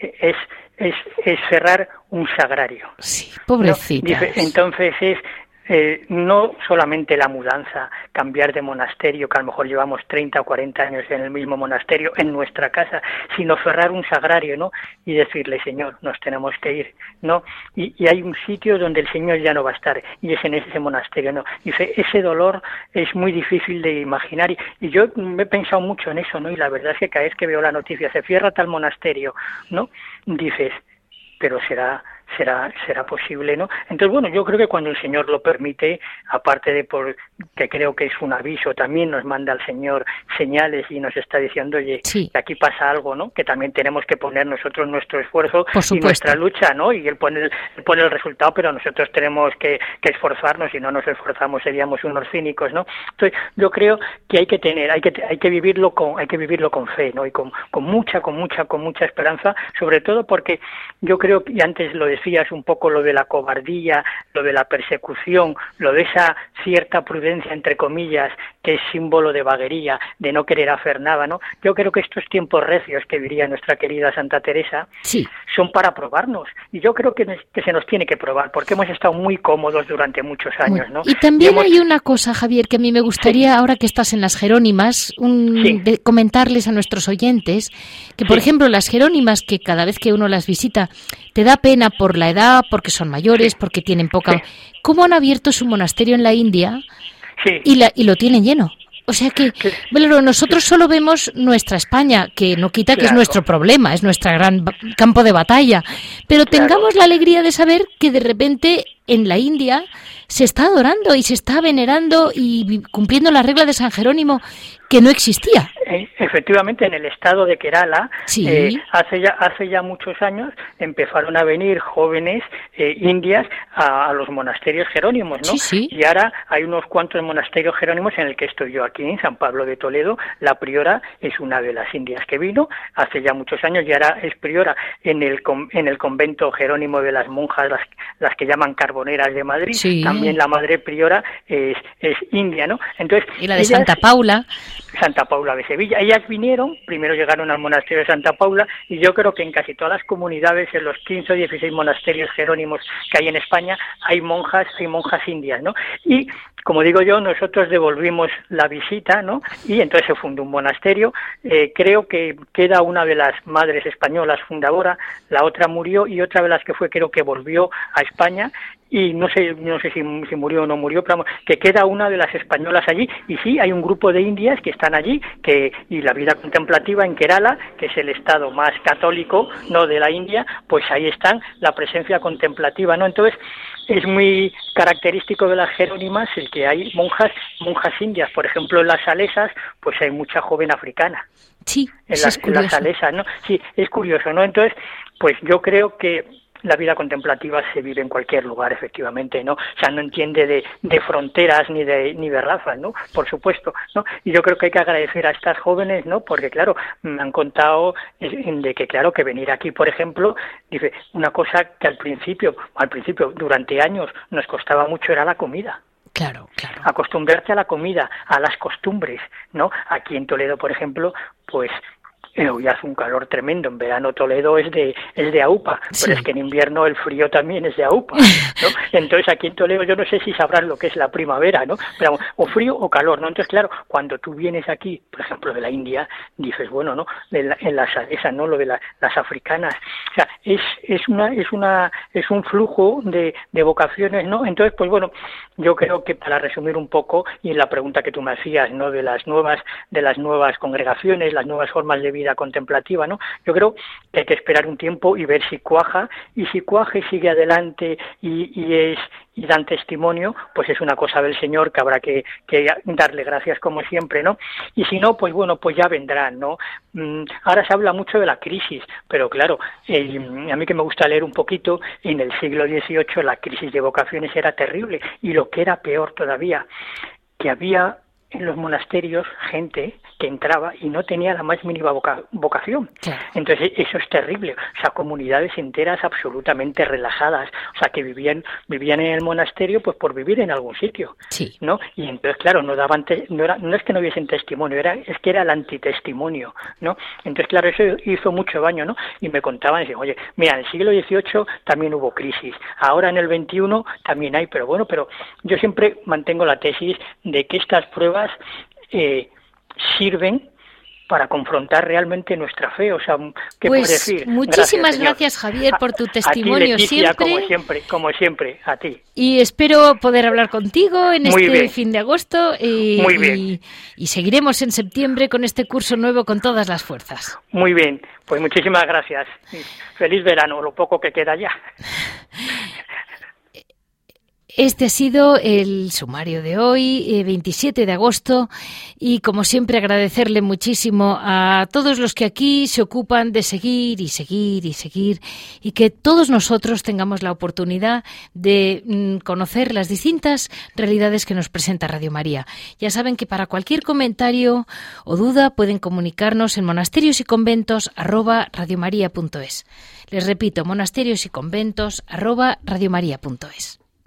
S4: es es, es cerrar un sagrario.
S1: Sí, pobrecita.
S4: entonces es eh, no solamente la mudanza, cambiar de monasterio, que a lo mejor llevamos 30 o 40 años en el mismo monasterio, en nuestra casa, sino cerrar un sagrario, ¿no? Y decirle, Señor, nos tenemos que ir, ¿no? Y, hay un sitio donde el Señor ya no va a estar, y es en ese monasterio, ¿no? Dice, ese dolor es muy difícil de imaginar, y, y yo me he pensado mucho en eso, ¿no? Y la verdad es que cada vez que veo la noticia, se cierra tal monasterio, ¿no? Dices, pero será será será posible no entonces bueno yo creo que cuando el señor lo permite aparte de por que creo que es un aviso también nos manda el señor señales y nos está diciendo oye que aquí pasa algo no que también tenemos que poner nosotros nuestro esfuerzo y nuestra lucha no y él pone el, pone el resultado pero nosotros tenemos que, que esforzarnos si no nos esforzamos seríamos unos cínicos no entonces yo creo que hay que tener hay que hay que vivirlo con hay que vivirlo con fe no y con, con mucha con mucha con mucha esperanza sobre todo porque yo creo y antes lo decías un poco lo de la cobardía, lo de la persecución, lo de esa cierta prudencia, entre comillas, que es símbolo de vaguería, de no querer hacer nada, ¿no? Yo creo que estos tiempos recios que diría nuestra querida Santa Teresa son para probarnos. Y yo creo que, que, se nos tiene que probar, porque hemos estado muy cómodos durante muchos años, ¿no?
S1: Y también hay una cosa, Javier, que a mí me gustaría, ahora que estás en las Jerónimas, comentarles a nuestros oyentes, que por ejemplo las Jerónimas, que cada vez que uno las visita, te da pena por la edad, porque son mayores, porque tienen poca... ¿Cómo han abierto su monasterio en la India y, la, y lo tienen lleno? O sea que, bueno, nosotros solo vemos nuestra España, que no quita que es nuestro problema, es nuestro gran campo de batalla, pero tengamos la alegría de saber que de repente en la India se está adorando y se está venerando y cumpliendo la regla de San Jerónimo que no existía.
S4: Eh, efectivamente, en el estado de Kerala, eh, hace, ya, hace ya muchos años empezaron a venir jóvenes eh, indias a, los monasterios jerónimos, ¿no? Y ahora hay unos cuantos monasterios jerónimos en el que estoy yo aquí, en San Pablo de Toledo. La priora es una de las indias que vino hace ya muchos años y ahora es priora en el, en el convento jerónimo de las monjas, las, las que llaman de Madrid. También la madre priora es, es india, ¿no?
S1: Entonces, y la de Santa Paula.
S4: Santa Paula de Sevilla. Ellas vinieron, primero llegaron al monasterio de Santa Paula y yo creo que en casi todas las comunidades, en los 15 o 16 monasterios jerónimos que hay en España, hay monjas, y monjas indias, ¿no? Y como digo yo, nosotros devolvimos la visita, ¿no? Y entonces se fundó un monasterio. Eh, creo que queda una de las madres españolas fundadora, la otra murió y otra de las que fue creo que volvió a España y no sé no sé si, murió o no murió pero que queda una de las españolas allí y sí hay un grupo de indias que están allí que y la vida contemplativa en Kerala que es el estado más católico no de la India pues ahí están la presencia contemplativa no entonces es muy característico de las jerónimas el que hay monjas, monjas indias, por ejemplo en las salesas, pues hay mucha joven africana.
S1: Sí,
S4: en las, en las salesas, ¿no? Sí, es curioso, ¿no? Entonces, pues yo creo que la vida contemplativa se vive en cualquier lugar, efectivamente, ¿no? O sea, no entiende de, de, fronteras ni de, ni de razas, ¿no? Por supuesto, ¿no? Y yo creo que hay que agradecer a estas jóvenes, ¿no? Porque, claro, me han contado de que, claro, que venir aquí, por ejemplo, dice, una cosa que al principio, al principio, durante años, nos costaba mucho era la comida.
S1: Claro, claro.
S4: Acostumbrarte a la comida, a las costumbres, ¿no? Aquí en Toledo, por ejemplo, pues hoy hace un calor tremendo. En verano Toledo es de, es de AUPA, pero es que en invierno el frío también es de AUPA. ¿no? (laughs) Entonces aquí en Toledo yo no sé si sabrán lo que es la primavera, ¿no? Pero, o frío o calor, ¿no? Entonces, claro, cuando tú vienes aquí, por ejemplo, de la India, dices, bueno, ¿no? En, las esas, ¿no? Lo de las africanas. O sea, es, es una, es una, es un flujo de, de vocaciones, ¿no? Entonces, pues bueno, yo creo que para resumir un poco, y en la pregunta que tú me hacías, ¿no? De las nuevas, de las nuevas congregaciones, las nuevas formas de vida vida contemplativa, ¿no? Yo creo que hay que esperar un tiempo y ver si cuaja, y si cuaja y sigue adelante y, es y dan testimonio, pues es una cosa del Señor que habrá que, darle gracias como siempre, ¿no? Y si no, pues bueno, pues ya vendrán, ¿no? Mm, ahora se habla mucho de la crisis, pero claro, a mí que me gusta leer un poquito, en el siglo XVIII la crisis de vocaciones era terrible y lo que era peor todavía, que había en los monasterios gente que entraba y no tenía la más mínima vocación. Entonces eso es terrible. O sea, comunidades enteras absolutamente relajadas, o sea, que vivían vivían en el monasterio pues por vivir en algún sitio,
S1: sí.
S4: ¿no? Y entonces claro, no daban no era no es que no hubiesen testimonio, era es que era el antitestimonio, ¿no? Entonces claro, eso hizo mucho daño, ¿no? Y me contaban, decían, oye, mira, en el siglo XVIII también hubo crisis, ahora en el XXI también hay, pero bueno, pero yo siempre mantengo la tesis de que estas pruebas eh, sirven para confrontar realmente nuestra fe. O sea, ¿qué
S1: pues,
S4: decir?
S1: Muchísimas gracias, Javier, por tu testimonio
S4: a ti,
S1: siempre.
S4: Como siempre, como siempre, a ti.
S1: Y espero poder hablar contigo en
S4: Muy
S1: este
S4: bien.
S1: fin de agosto. Y,
S4: Muy bien.
S1: Y, y, seguiremos en septiembre con este curso nuevo con todas las fuerzas.
S4: Muy bien, pues muchísimas gracias. Feliz verano, lo poco que queda ya. (laughs)
S1: Este ha sido el sumario de hoy, 27 de agosto, y como siempre agradecerle muchísimo a todos los que aquí se ocupan de seguir y seguir y seguir, y que todos nosotros tengamos la oportunidad de mm, conocer las distintas realidades que nos presenta Radio María. Ya saben que para cualquier comentario o duda pueden comunicarnos en monasterios y conventos. Les repito, monasterios y conventos arroba.